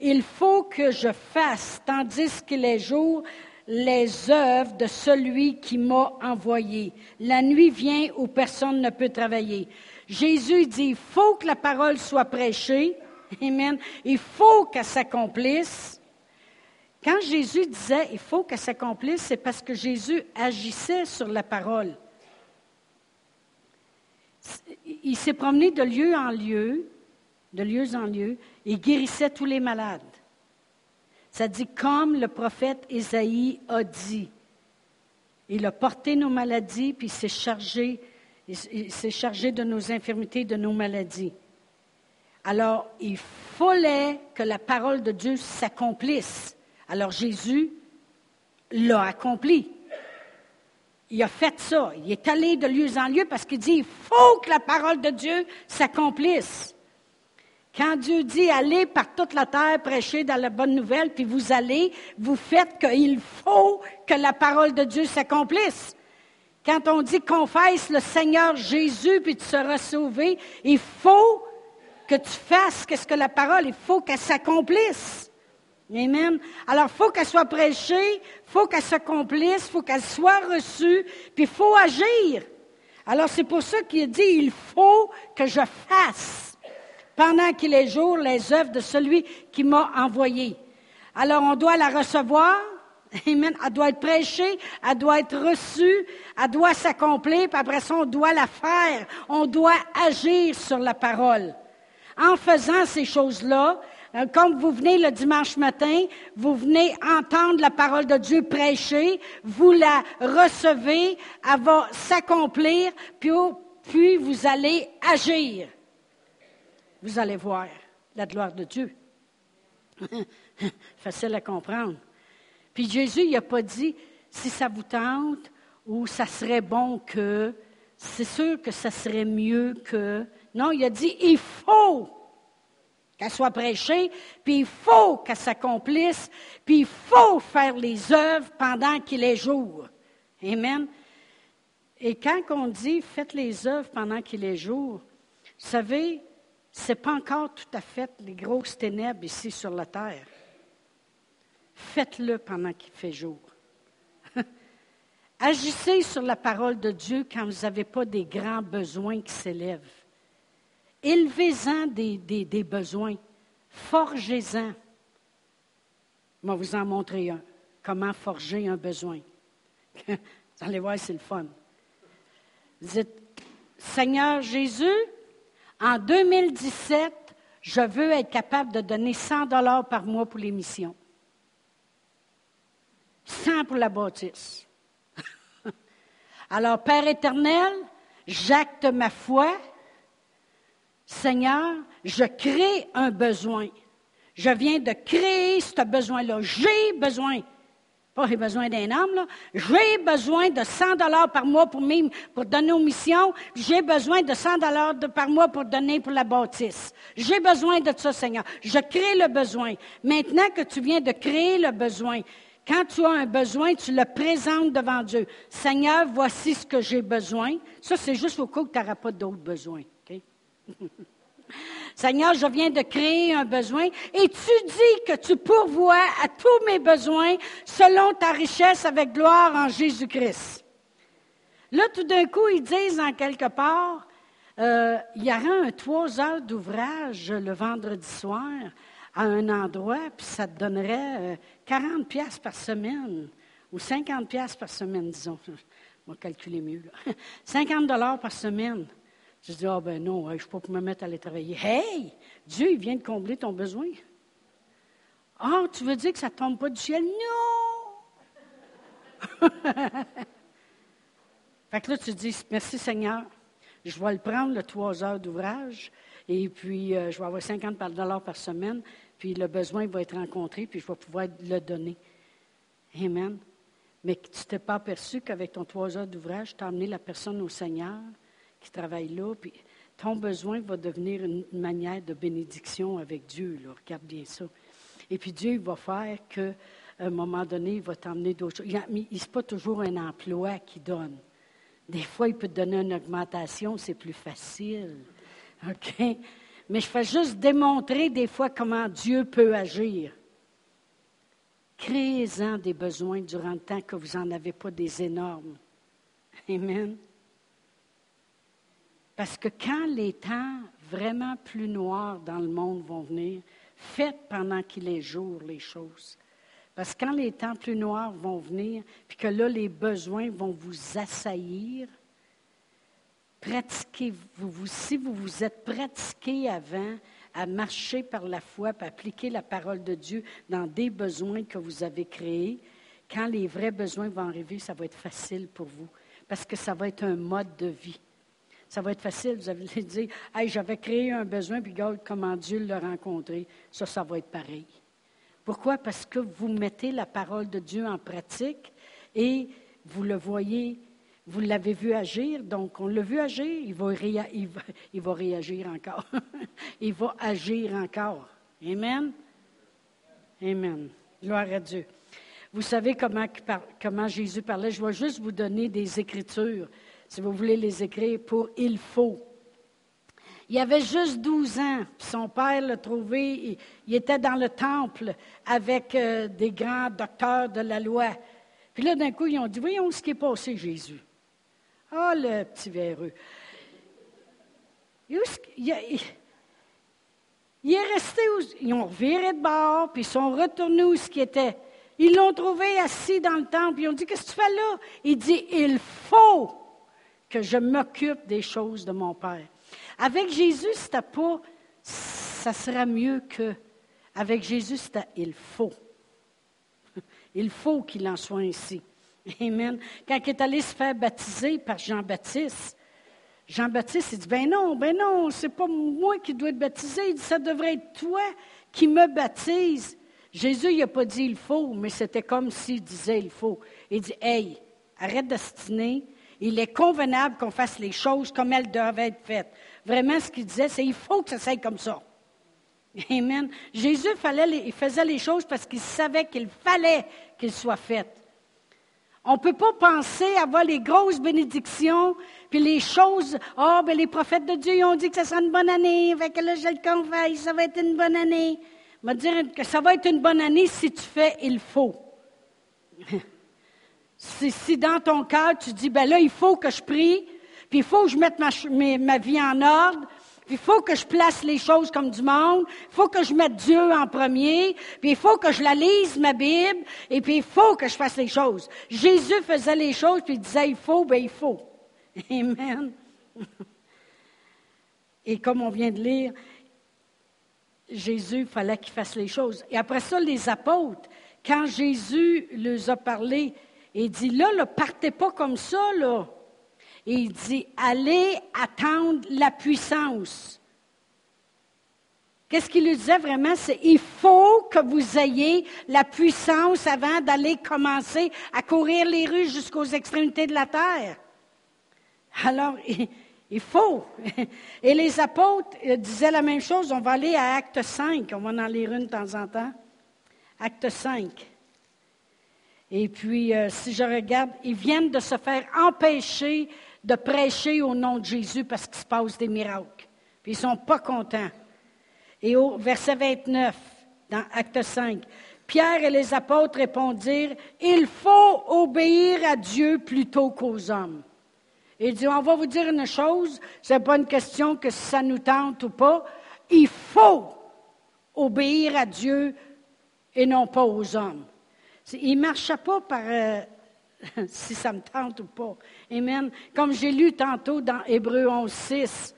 Il faut que je fasse, tandis qu'il est jour, les œuvres de celui qui m'a envoyé. La nuit vient où personne ne peut travailler. Jésus dit, il faut que la parole soit prêchée. Amen. Il faut qu'elle s'accomplisse. Quand Jésus disait, il faut qu'elle s'accomplisse, c'est parce que Jésus agissait sur la parole il s'est promené de lieu en lieu, de lieu en lieu, et guérissait tous les malades. Ça dit comme le prophète Isaïe a dit. Il a porté nos maladies, puis il s'est chargé, il s'est chargé de nos infirmités, de nos maladies. Alors, il fallait que la parole de Dieu s'accomplisse. Alors Jésus l'a accompli il a fait ça. Il est allé de lieu en lieu parce qu'il dit, il faut que la parole de Dieu s'accomplisse. Quand Dieu dit allez par toute la terre prêcher dans la bonne nouvelle, puis vous allez, vous faites qu'il faut que la parole de Dieu s'accomplisse. Quand on dit confesse le Seigneur Jésus, puis tu seras sauvé, il faut que tu fasses qu'est-ce que la parole, il faut qu'elle s'accomplisse. Amen. Alors, il faut qu'elle soit prêchée, il faut qu'elle s'accomplisse, il faut qu'elle soit reçue, puis il faut agir. Alors, c'est pour ça qu'il dit, il faut que je fasse pendant qu'il est jour les œuvres de celui qui m'a envoyé. Alors, on doit la recevoir. *laughs* Elle doit être prêchée, elle doit être reçue, elle doit s'accomplir, puis après ça, on doit la faire. On doit agir sur la parole. En faisant ces choses-là, euh, comme vous venez le dimanche matin, vous venez entendre la parole de Dieu prêcher, vous la recevez, elle va s'accomplir, puis, puis vous allez agir. Vous allez voir la gloire de Dieu. *laughs* Facile à comprendre. Puis Jésus, il n'a pas dit, si ça vous tente, ou ça serait bon que, c'est sûr que ça serait mieux que. Non, il a dit, il faut qu'elle soit prêchée, puis il faut qu'elle s'accomplisse, puis il faut faire les œuvres pendant qu'il est jour. Amen. Et quand on dit faites les œuvres pendant qu'il est jour, vous savez, ce n'est pas encore tout à fait les grosses ténèbres ici sur la terre. Faites-le pendant qu'il fait jour. *laughs* Agissez sur la parole de Dieu quand vous n'avez pas des grands besoins qui s'élèvent. Élevez-en des, besoins. Forgez-en. Je vais vous en montrer un. Comment forger un besoin. *laughs* vous allez voir, c'est le fun. Vous dites, Seigneur Jésus, en 2017, je veux être capable de donner 100 dollars par mois pour les missions. 100 pour la bâtisse. *laughs* Alors, Père éternel, j'acte ma foi Seigneur, je crée un besoin. Je viens de créer ce besoin-là. J'ai besoin. Pas j'ai besoin d'un homme, là. J'ai besoin de 100 dollars par mois pour, pour donner aux missions. J'ai besoin de 100 dollars par mois pour donner pour la bâtisse. J'ai besoin de ça, Seigneur. Je crée le besoin. Maintenant que tu viens de créer le besoin, quand tu as un besoin, tu le présentes devant Dieu. Seigneur, voici ce que j'ai besoin. Ça, c'est juste au cas où tu n'auras pas d'autres besoins. *laughs* Seigneur, je viens de créer un besoin et tu dis que tu pourvois à tous mes besoins selon ta richesse avec gloire en Jésus-Christ. Là, tout d'un coup, ils disent en quelque part, euh, il y aura un trois heures d'ouvrage le vendredi soir à un endroit, puis ça te donnerait 40 euh, pièces par semaine ou 50 pièces par semaine, disons. *laughs* On va calculer mieux. 50 *laughs* dollars par semaine. Je dis, ah ben non, je ne suis pas me mettre à aller travailler. Hey, Dieu, il vient de combler ton besoin. Ah, tu veux dire que ça ne tombe pas du ciel? Non! *laughs* fait que là, tu dis, merci Seigneur, je vais le prendre, le trois heures d'ouvrage, et puis euh, je vais avoir 50 dollars par semaine, puis le besoin va être rencontré, puis je vais pouvoir le donner. Amen. Mais tu t'es pas aperçu qu'avec ton trois heures d'ouvrage, tu as amené la personne au Seigneur, qui travaille là, puis ton besoin va devenir une manière de bénédiction avec Dieu. Regarde bien ça. Et puis Dieu va faire qu'à un moment donné, il va t'emmener d'autres choses. Il n'est pas toujours un emploi qui donne. Des fois, il peut te donner une augmentation, c'est plus facile. OK? Mais je fais juste démontrer des fois comment Dieu peut agir. Créez-en des besoins durant le temps que vous n'en avez pas des énormes. Amen. Parce que quand les temps vraiment plus noirs dans le monde vont venir, faites pendant qu'il est jour les choses. Parce que quand les temps plus noirs vont venir, puis que là, les besoins vont vous assaillir, pratiquez, vous, si vous vous êtes pratiqué avant à marcher par la foi, puis appliquer la parole de Dieu dans des besoins que vous avez créés, quand les vrais besoins vont arriver, ça va être facile pour vous, parce que ça va être un mode de vie. Ça va être facile. Vous allez *laughs* dire, hey, j'avais créé un besoin, puis regarde comment Dieu l'a rencontré. Ça, ça va être pareil. Pourquoi? Parce que vous mettez la parole de Dieu en pratique et vous le voyez, Vous l'avez vu agir, donc on l'a vu agir, il va, réagir encore. *laughs* il va agir encore. Amen? Amen. Gloire à Dieu. Vous savez comment Jésus parlait. Je vais juste vous donner des écritures, si vous voulez les écrire, pour il faut. Il avait juste 12 ans. Son père l'a trouvé. Il, était dans le temple avec euh, des grands docteurs de la loi. Puis là, d'un coup, ils ont dit Voyons ce qui est passé, Jésus. Ah, oh, le petit véreux. Il, est resté où, ils ont viré de bord, puis ils sont retournés où ce qui était. Ils l'ont trouvé assis dans le temple, ils ont dit Qu'est-ce que tu fais là? Il dit Il faut que je m'occupe des choses de mon Père. Avec Jésus, c'était pas ça sera mieux que. Avec Jésus, c'était il faut. *laughs* Il faut qu'il en soit ainsi. Amen. Quand il est allé se faire baptiser par Jean-Baptiste, Jean-Baptiste, il dit, ben non, ben non, c'est pas moi qui dois être baptisé. Il dit, ça devrait être toi qui me baptise. Jésus, il n'a pas dit il faut, mais c'était comme s'il disait il faut. Il dit, hey, arrête d'astiner. Il est convenable qu'on fasse les choses comme elles doivent être faites. Vraiment, ce qu'il disait, c'est il faut que ça soit comme ça. Amen. Jésus faisait les choses parce qu'il savait qu'il fallait qu'elles soient faites. On ne peut pas penser avoir les grosses bénédictions, puis les choses. Oh, ben les prophètes de Dieu ils ont dit que ça sera une bonne année, que là, je le confesse, ça va être une bonne année. Va dire que ça va être une bonne année si tu fais il faut. *laughs* si, si, dans ton cœur, tu dis, ben là, il faut que je prie, puis il faut que je mette ma, ma vie en ordre, il faut que je place les choses comme du monde. Il faut que je mette Dieu en premier. Puis il faut que je la lise, ma Bible. Et puis il faut que je fasse les choses. Jésus faisait les choses, puis il disait il faut, ben il faut. *laughs* Amen. *laughs* Et comme on vient de lire, Jésus, fallait qu'il fasse les choses. Et après ça, les apôtres, quand Jésus leur a parlé, il dit, là, ne partez pas comme ça, là. Il dit, allez attendre la puissance. Qu'est-ce qu'il lui disait vraiment? C'est il faut que vous ayez la puissance avant d'aller commencer à courir les rues jusqu'aux extrémités de la terre. Alors, *laughs* il faut. Et les apôtres euh, disaient la même chose. On va aller à Acte 5. On va en lire une de temps en temps. Acte 5. Et puis, euh, si je regarde, ils viennent de se faire empêcher de prêcher au nom de Jésus parce qu'il se passe des miracles. Puis ils ne sont pas contents. Et au verset 29, dans Acte 5, Pierre et les apôtres répondirent, Il faut obéir à Dieu plutôt qu'aux hommes. Il dit, on va vous dire une chose, ce n'est pas une question que ça nous tente ou pas, il faut obéir à Dieu et non pas aux hommes. Il ne marchait pas par, euh, *laughs* si ça me tente ou pas. Amen. Comme j'ai lu tantôt dans Hébreu 11, 6,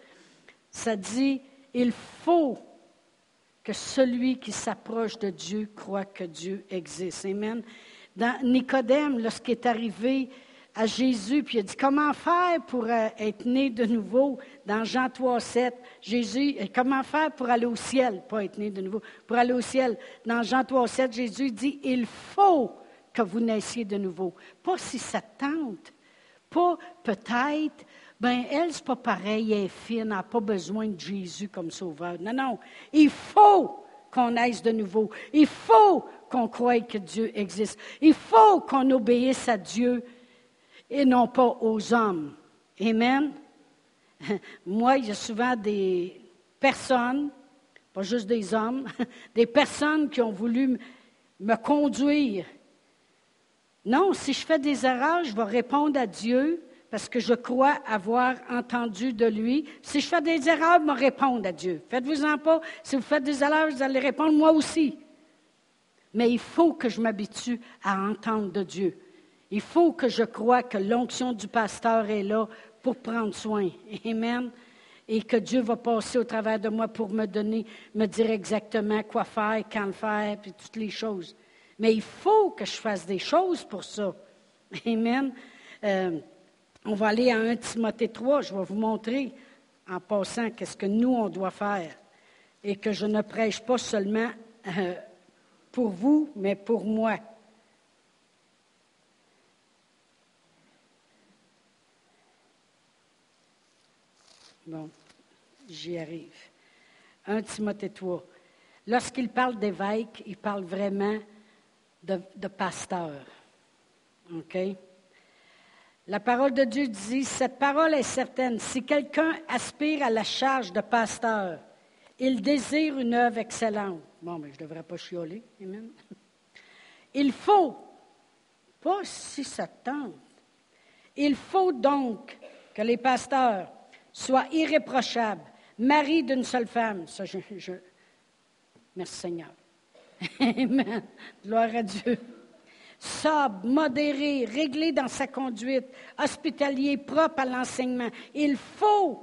ça dit, il faut que celui qui s'approche de Dieu croit que Dieu existe. Amen. Dans Nicodème, lorsqu'il est arrivé à Jésus, puis il a dit, comment faire pour euh, être né de nouveau? Dans Jean 3, 7, Jésus, euh, comment faire pour aller au ciel? Pas être né de nouveau, pour aller au ciel? Dans Jean 3, 7, Jésus dit, il faut que vous naissiez de nouveau. Pas si ça tente, pas peut-être, ben elle, c'est pas pareil, elle est fine, elle n'a pas besoin de Jésus comme sauveur. Non, non, il faut qu'on naisse de nouveau. Il faut qu'on croie que Dieu existe. Il faut qu'on obéisse à Dieu et non pas aux hommes. Amen. *laughs* Moi, il y a souvent des personnes, pas juste des hommes, *laughs* des personnes qui ont voulu me conduire non, si je fais des erreurs, je vais répondre à Dieu parce que je crois avoir entendu de lui. Si je fais des erreurs, je vais répondre à Dieu. Faites-vous-en pas. Si vous faites des erreurs, vous allez répondre moi aussi. Mais il faut que je m'habitue à entendre de Dieu. Il faut que je croie que l'onction du pasteur est là pour prendre soin. Amen. Et que Dieu va passer au travers de moi pour me donner, me dire exactement quoi faire, quand le faire, puis toutes les choses. Mais il faut que je fasse des choses pour ça. Amen. Euh, on va aller à 1 Timothée 3. Je vais vous montrer en passant qu'est-ce que nous, on doit faire. Et que je ne prêche pas seulement euh, pour vous, mais pour moi. Bon, j'y arrive. 1 Timothée 3. Lorsqu'il parle d'évêque, il parle vraiment de, de pasteur. OK? La parole de Dieu dit, cette parole est certaine. Si quelqu'un aspire à la charge de pasteur, il désire une œuvre excellente. Bon, mais je ne devrais pas chioler. Amen. Il faut, pas si ça il faut donc que les pasteurs soient irréprochables, maris d'une seule femme. Ça, je, merci Seigneur. *laughs* Amen. Gloire à Dieu sobre, modéré, réglé dans sa conduite, hospitalier, propre à l'enseignement. Il faut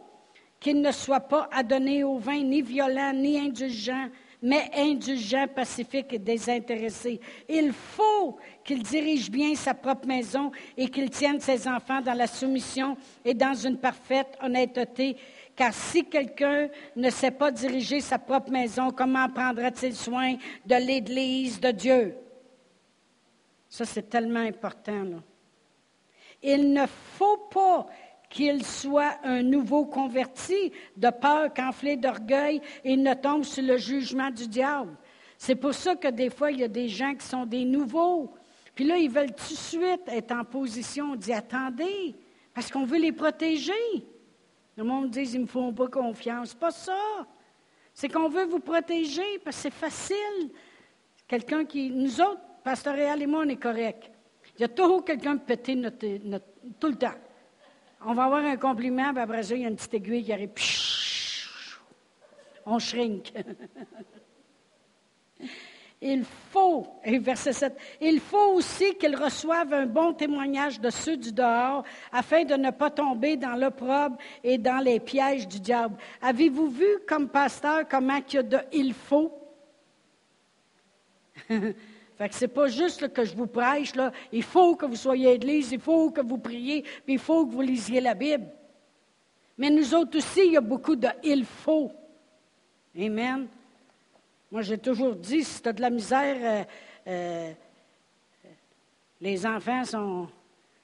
qu'il ne soit pas adonné au vin, ni violent, ni indulgent, mais indulgent, pacifique et désintéressé. Il faut qu'il dirige bien sa propre maison et qu'il tienne ses enfants dans la soumission et dans une parfaite honnêteté. Car si quelqu'un ne sait pas diriger sa propre maison, comment prendra-t-il soin de l'Église de Dieu? Ça, c'est tellement important. Il ne faut pas qu'il soit un nouveau converti, de peur qu'enflé d'orgueil, il ne tombe sur le jugement du diable. C'est pour ça que des fois, il y a des gens qui sont des nouveaux. Puis là, ils veulent tout de suite être en position d'y attendez, parce qu'on veut les protéger. Le monde dit, ils ne me font pas confiance. Pas ça. C'est qu'on veut vous protéger, parce que c'est facile. Quelqu'un qui, nous autres, Pasteur et moi, on est correct. Il y a toujours quelqu'un qui péter notre, tout le temps. On va avoir un compliment, puis après il y a une petite aiguille qui arrive. on shrink. il faut, et verset 7, il faut aussi qu'ils reçoivent un bon témoignage de ceux du dehors afin de ne pas tomber dans l'opprobre et dans les pièges du diable. Avez-vous vu comme pasteur comment il y a de il faut? *laughs* Fait que c'est pas juste que je vous prêche, là. Il faut que vous soyez à l'église, il faut que vous priez, puis il faut que vous lisiez la Bible. Mais nous autres aussi, il y a beaucoup de il faut. Amen. Moi, j'ai toujours dit, si tu as de la misère, euh, euh, les enfants sont,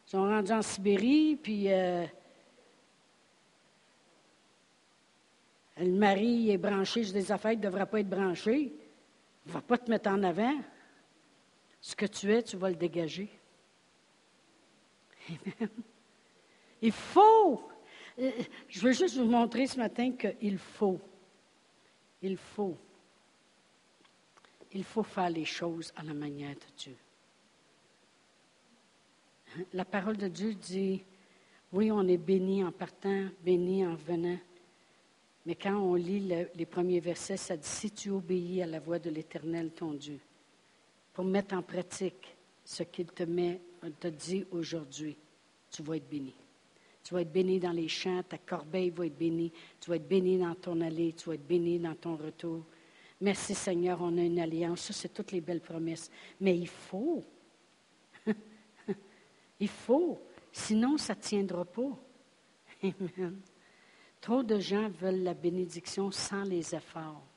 sont rendus en Sibérie, puis euh, le mari est branché sur des affaires, il ne devrait pas être branché. Il ne va pas te mettre en avant. Ce que tu es, tu vas le dégager. Il faut. Je veux juste vous montrer ce matin qu'il faut. Il faut. Il faut faire les choses à la manière de Dieu. La parole de Dieu dit, oui, on est béni en partant, béni en venant. Mais quand on lit les premiers versets, ça dit, si tu obéis à la voix de l'Éternel, ton Dieu, pour mettre en pratique ce qu'il te, met, te dit aujourd'hui, tu vas être béni. Tu vas être béni dans les champs, ta corbeille va être bénie, tu vas être béni dans ton allée, tu vas être béni dans ton retour. Merci Seigneur, on a une alliance. Ça, c'est toutes les belles promesses. Mais il faut. *laughs* il faut. Sinon, ça ne tiendra pas. Amen. Trop de gens veulent la bénédiction sans les efforts.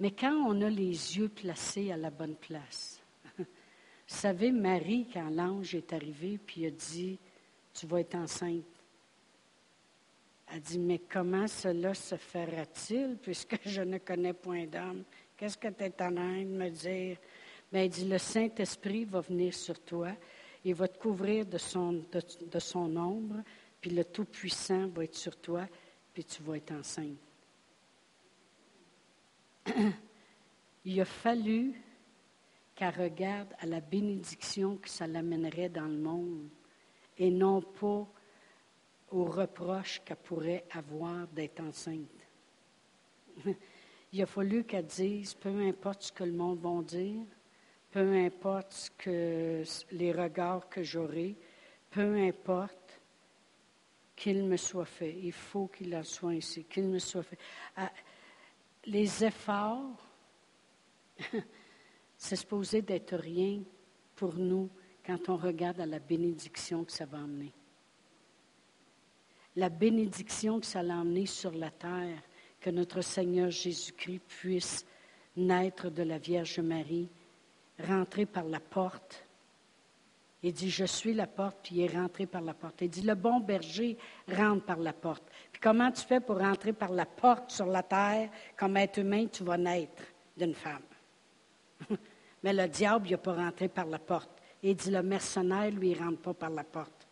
Mais quand on a les yeux placés à la bonne place, *laughs* vous savez, Marie, quand l'ange est arrivé, puis a dit, tu vas être enceinte, a dit, mais comment cela se fera-t-il *laughs* puisque je ne connais point d'homme? Qu'est-ce que tu es en train de me dire? Bien, il dit, le Saint-Esprit va venir sur toi, il va te couvrir de son, de son ombre, puis le Tout-Puissant va être sur toi, puis tu vas être enceinte. *clears throat* il a fallu qu'elle regarde à la bénédiction que ça l'amènerait dans le monde et non pas aux reproches qu'elle pourrait avoir d'être enceinte. *laughs* Il a fallu qu'elle dise, peu importe ce que le monde va dire, peu importe les regards que j'aurai, peu importe qu'il me soit fait, il faut qu'il en soit ainsi, qu'il me soit fait. Ah, les efforts, *laughs* c'est supposé d'être rien pour nous quand on regarde à la bénédiction que ça va emmener. La bénédiction que ça va emmener sur la terre, que notre Seigneur Jésus-Christ puisse naître de la Vierge Marie, rentrer par la porte, Il dit, je suis la porte, puis il est rentré par la porte. Il dit, le bon berger rentre par la porte. Puis comment tu fais pour rentrer par la porte sur la terre? Comme être humain, tu vas naître d'une femme. *laughs* Mais le diable, il n'a pas rentré par la porte. Il dit, le mercenaire, lui, il ne rentre pas par la porte.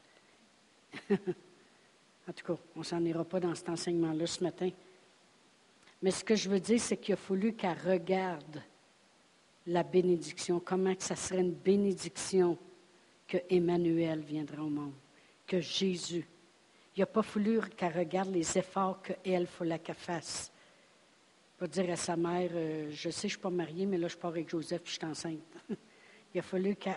*laughs* en tout cas, on s'en ira pas dans cet enseignement-là ce matin. Mais ce que je veux dire, c'est qu'il a fallu qu'elle regarde la bénédiction, comment que ça serait une bénédiction que Emmanuel viendra au monde, que Jésus. Il n'a pas fallu qu'elle regarde les efforts qu'elle, faut qu'elle fasse. Pour dire à sa mère, euh, je sais, je ne suis pas mariée, mais là, je pars avec Joseph, puis je suis enceinte. *laughs* il a fallu qu'elle,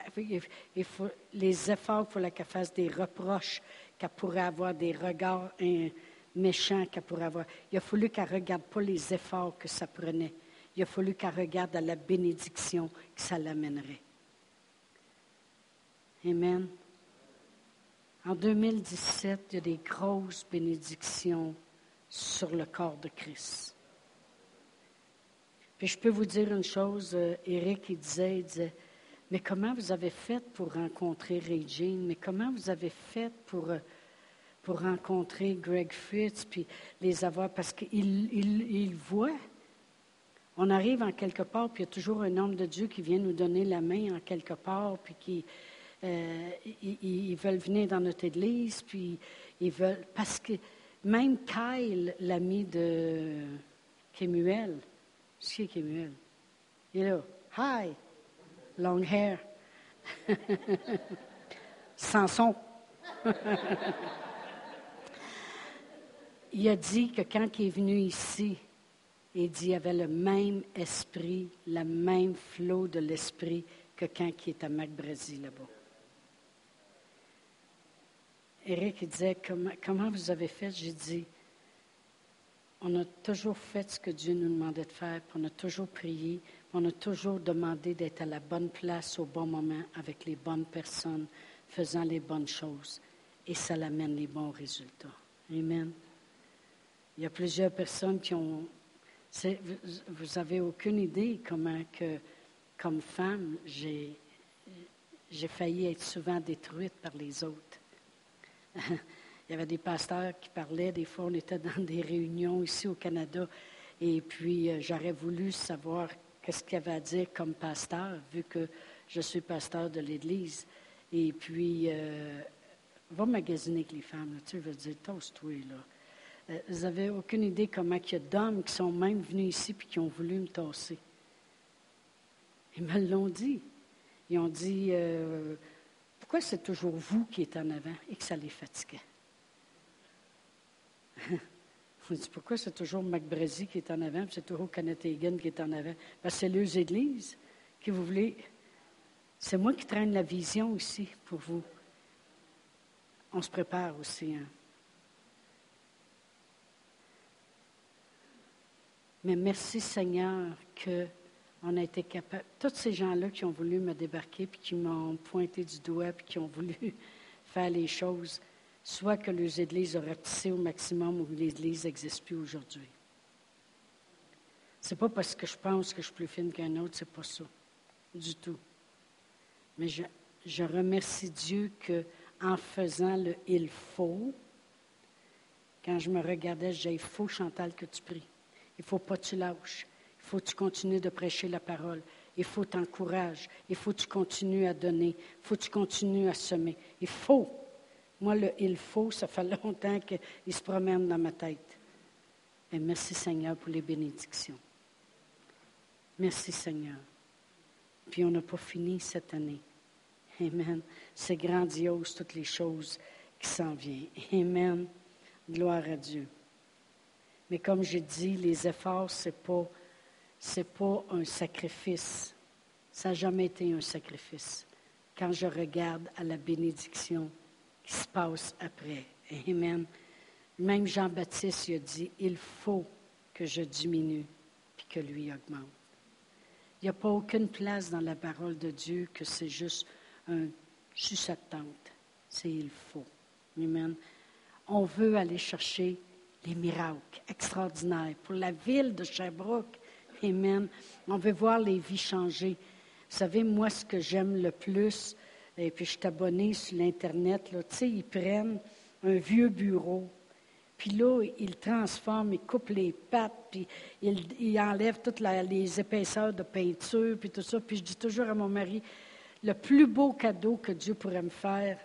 les efforts qu'il faut qu'elle fasse, des reproches, qu'elle pourrait avoir, des regards méchants qu'elle pourrait avoir. Il a fallu qu'elle ne regarde pas les efforts que ça prenait. Il a fallu qu'elle regarde à la bénédiction que ça l'amènerait. Amen. En 2017, il y a des grosses bénédictions sur le corps de Christ. Puis je peux vous dire une chose, Eric, euh, il disait, il disait, mais comment vous avez fait pour rencontrer Ray Jean? Mais comment vous avez fait pour, euh, pour rencontrer Greg Fritz, puis les avoir, parce qu'il il, il voit. On arrive en quelque part, puis il y a toujours un homme de Dieu qui vient nous donner la main en quelque part, puis qui, euh, ils, veulent venir dans notre église, puis ils veulent. Parce que même Kyle, l'ami de Kemuel, c'est Kemuel, il est là. Hi, long hair. *laughs* Samson. *laughs* il a dit que quand il est venu ici, il dit qu'il avait le même esprit, le même flot de l'esprit que quand il est à MacBrazy là-bas. Eric disait, comment, vous avez fait? J'ai dit, on a toujours fait ce que Dieu nous demandait de faire, on a toujours prié, on a toujours demandé d'être à la bonne place au bon moment avec les bonnes personnes, faisant les bonnes choses. Et ça l'amène les bons résultats. Amen. Il y a plusieurs personnes qui ont... Vous n'avez aucune idée comment que, comme femme, j'ai failli être souvent détruite par les autres. *laughs* Il y avait des pasteurs qui parlaient, des fois on était *laughs* dans des réunions ici au Canada, et puis euh, j'aurais voulu savoir qu'est-ce qu'il y avait à dire comme pasteur, vu que je suis pasteur de l'Église. Et puis, euh, va magasiner avec les femmes, tu veux dire, toast-toi, là. Euh, vous n'avez aucune idée comment il y a d'hommes qui sont même venus ici et qui ont voulu me tasser. Ils me l'ont dit. Ils ont dit, pourquoi c'est toujours vous qui êtes en avant et que ça les fatiguait? *laughs* On dit, pourquoi c'est toujours McBrazy qui est en avant, et c'est toujours Kenneth Hagan qui est en avant? Parce que c'est les églises que vous voulez. C'est moi qui traîne la vision ici pour vous. On se prépare aussi. Hein? Mais merci Seigneur que on a été capable. Tous ces gens-là qui ont voulu me débarquer, puis qui m'ont pointé du doigt, puis qui ont voulu *laughs* faire les choses, soit que les églises auraient tissé au maximum ou que l'église n'existe plus aujourd'hui. C'est pas parce que je pense que je suis plus fine qu'un autre, c'est pas ça. Du tout. Mais je, remercie Dieu que, en faisant le il faut, quand je me regardais, je disais, il faut, Chantal, que tu pries. Il faut pas que tu lâches. Il faut que tu continues de prêcher la parole. Il faut t'encourager. Il faut que tu continues à donner. Il faut que tu continues à semer. Il faut. Moi, le il faut, ça fait *laughs* longtemps qu'il se promène dans ma tête. Et merci Seigneur pour les bénédictions. Merci Seigneur. Puis on n'a pas fini cette année. Amen. C'est grandiose toutes les choses qui s'en viennent. Amen. Gloire à Dieu. Mais comme j'ai dit, les efforts, ce n'est pas ce n'est pas un sacrifice. Ça n'a jamais été un sacrifice. Quand je regarde à la bénédiction qui se passe après. Amen. Même Jean-Baptiste a dit, il faut que je diminue puis que lui augmente. Il n'y a pas aucune place dans la parole de Dieu que c'est juste un tente. C'est il faut. Amen. On veut aller chercher les miracles extraordinaires pour la ville de Sherbrooke. Amen. On veut voir les vies changer. Vous savez, moi, ce que j'aime le plus Et puis, je suis abonnée sur l'Internet. Tu sais, ils prennent un vieux bureau. Puis là, ils transforment, ils coupent les pattes, puis ils, enlèvent toutes les épaisseurs de peinture, puis tout ça. Puis je dis toujours à mon mari, le plus beau cadeau que Dieu pourrait me faire,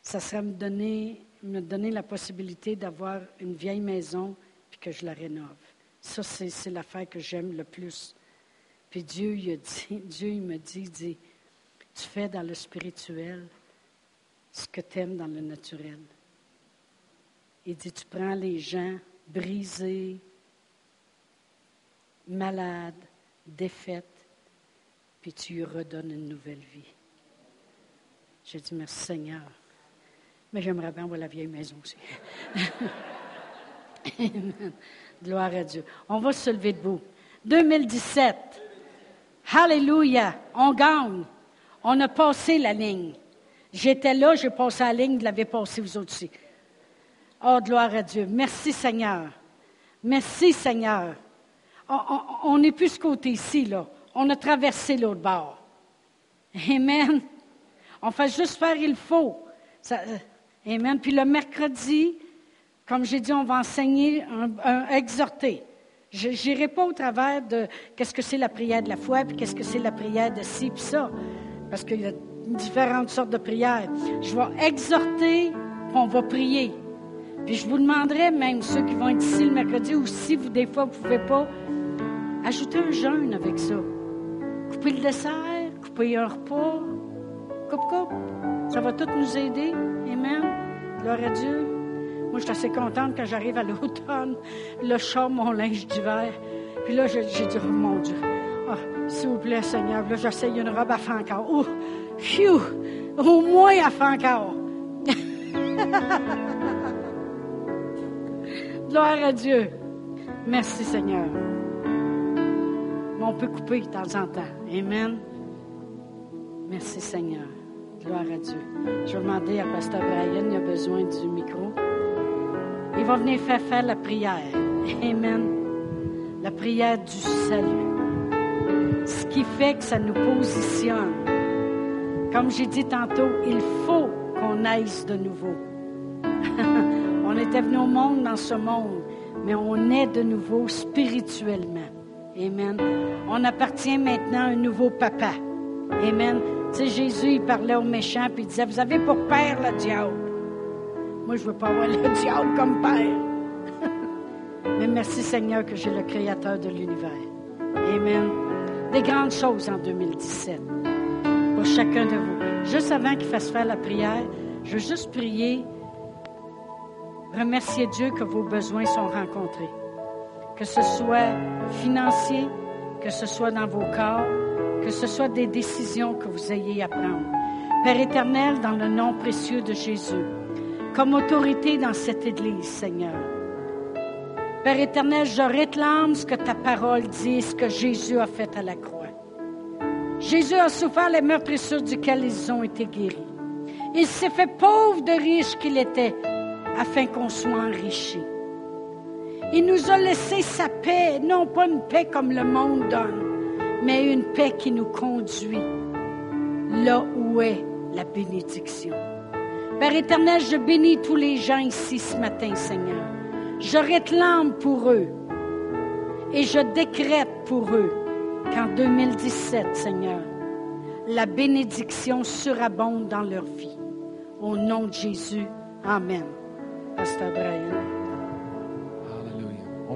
ça serait me donner, me donner la possibilité d'avoir une vieille maison, puis que je la rénove. Ça, c'est, l'affaire que j'aime le plus. Puis Dieu, il *laughs* me dit, il dit, tu fais dans le spirituel ce que tu aimes dans le naturel. Il dit, tu prends les gens brisés, malades, défaites, puis tu lui redonnes une nouvelle vie. J'ai dit, merci Seigneur. Mais j'aimerais bien voir la vieille maison aussi. *laughs* Gloire à Dieu. On va se lever debout. 2017. Alléluia. On gagne. On a passé la ligne. J'étais là, j'ai passé la ligne, vous l'avez passé vous aussi. Oh, gloire à Dieu. Merci Seigneur. Merci Seigneur. On- n'est plus ce côté-ci, là. On a traversé l'autre bord. Amen. On fait juste faire il faut. Euh, amen. Puis le mercredi, comme j'ai dit, on va enseigner, un, exhorter. Je n'irai pas au travers de qu'est-ce que c'est la prière de la foi, puis qu'est-ce que c'est la prière de ci, puis ça, parce qu'il y a différentes sortes de prières. Je vais exhorter, puis on va prier. Puis je vous demanderai, même ceux qui vont être ici le mercredi, ou si des fois, vous ne pouvez pas, ajoutez un jeûne avec ça. Coupez le dessert, coupez un repas, coupe, coupe. Ça va tout nous aider. Amen. Gloire à Dieu. Moi, je suis assez contente quand j'arrive à l'automne. Là, je mon linge d'hiver. Puis là, j'ai dit, oh mon Dieu, Ah, s'il vous plaît, Seigneur, là, j'essaye une robe à faire. Oh, phew, au moins à faire. *laughs* Gloire à Dieu. Merci, Seigneur. Mais on peut couper de temps en temps. Amen. Merci, Seigneur. Gloire à Dieu. Je vais demander à Pasteur Brian, il a besoin du micro. Il va venir faire faire la prière. Amen. La prière du salut. Ce qui fait que ça nous positionne. Comme j'ai dit tantôt, il faut qu'on naisse de nouveau. *laughs* on était venu au monde dans ce monde, mais on est de nouveau spirituellement. Amen. On appartient maintenant à un nouveau papa. Amen. Tu sais, Jésus, il parlait aux méchants, puis il disait, vous avez pour père le diable. Moi, je veux pas avoir *laughs* le diable comme père. *laughs* Mais merci Seigneur que j'ai le Créateur de l'univers. Amen. Des grandes choses en 2017 pour chacun de vous. Juste avant qu'il fasse faire la prière, je veux juste prier, remercier Dieu que vos besoins sont rencontrés. Que ce soit financier, que ce soit dans vos corps, que ce soit des décisions que vous ayez à prendre. Père éternel, dans le nom précieux de Jésus, comme autorité dans cette Église, Seigneur. Père éternel, je réclame ce que ta parole dit, ce que Jésus a fait à la croix. Jésus a souffert les meurtrissures duquel ils ont été guéris. Il s'est fait pauvre de riche qu'il était, afin qu'on soit enrichi. Il nous a laissé sa paix, non pas une paix comme le monde donne, mais une paix qui nous conduit là où est la bénédiction. Père éternel, je bénis tous les gens ici ce matin, Seigneur. Je réclame pour eux et je décrète pour eux qu'en 2017, Seigneur, la bénédiction surabonde dans leur vie. Au nom de Jésus, Amen. Pasteur Brian.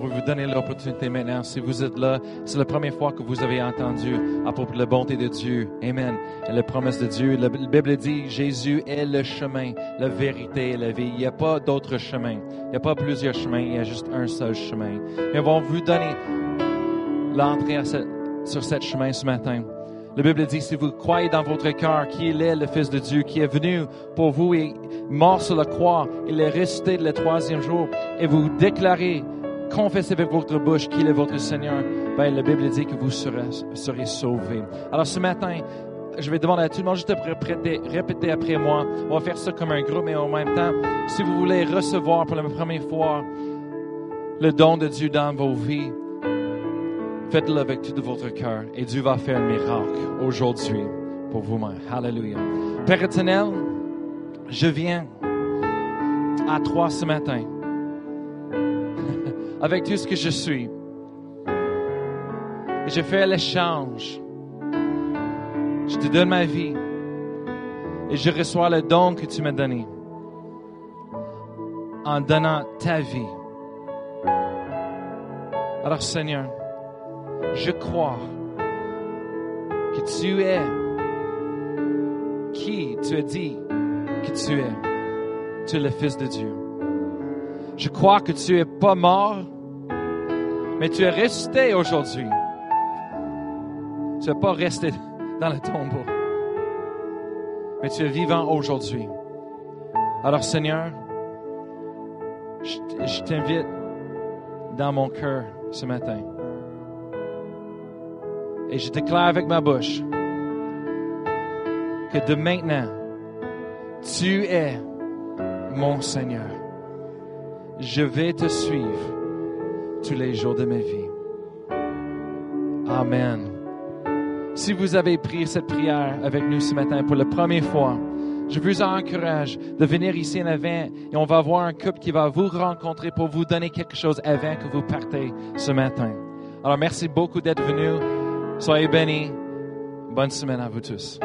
On va vous donner l'opportunité maintenant. Si vous êtes là, c'est la première fois que vous avez entendu à propos de la bonté de Dieu. Amen. Et la promesse de Dieu. La Bible dit Jésus est le chemin, la vérité et la vie. Il n'y a pas d'autre chemin. Il n'y a pas plusieurs chemins. Il y a juste un seul chemin. Et on va vous donner l'entrée sur ce chemin ce matin. La Bible dit, si vous croyez dans votre cœur qu'il est le Fils de Dieu, qui est venu pour vous et mort sur la croix, il est ressuscité le troisième jour, et vous déclarez, confessez avec votre bouche qu'il est votre Seigneur, ben, la Bible dit que vous serez, sauvés. Alors ce matin, je vais demander à tout le monde juste de répéter, répéter après moi. On va faire ça comme un groupe, mais en même temps, si vous voulez recevoir pour la première fois le don de Dieu dans vos vies, Faites-le avec tout votre cœur et Dieu va faire un miracle aujourd'hui pour vous-même. Hallelujah. Père éternel, je viens à toi ce matin avec tout ce que je suis. Et je fais l'échange. Je te donne ma vie et je reçois le don que tu m'as donné en donnant ta vie. Alors Seigneur, je crois que tu es qui tu as dit que tu es. Tu es le Fils de Dieu. Je crois que tu es pas mort, mais tu es resté aujourd'hui. Tu n'es pas resté dans le tombeau, mais tu es vivant aujourd'hui. Alors Seigneur, je t'invite dans mon cœur ce matin. Et je déclare avec ma bouche que de maintenant, tu es mon Seigneur. Je vais te suivre tous les jours de ma vie. Amen. Si vous avez pris cette prière avec nous ce matin pour la première fois, je vous encourage de venir ici en avant et on va voir un couple qui va vous rencontrer pour vous donner quelque chose avant que vous partez ce matin. Alors merci beaucoup d'être venu. Soyez bénis. Bonne semaine à vous tous.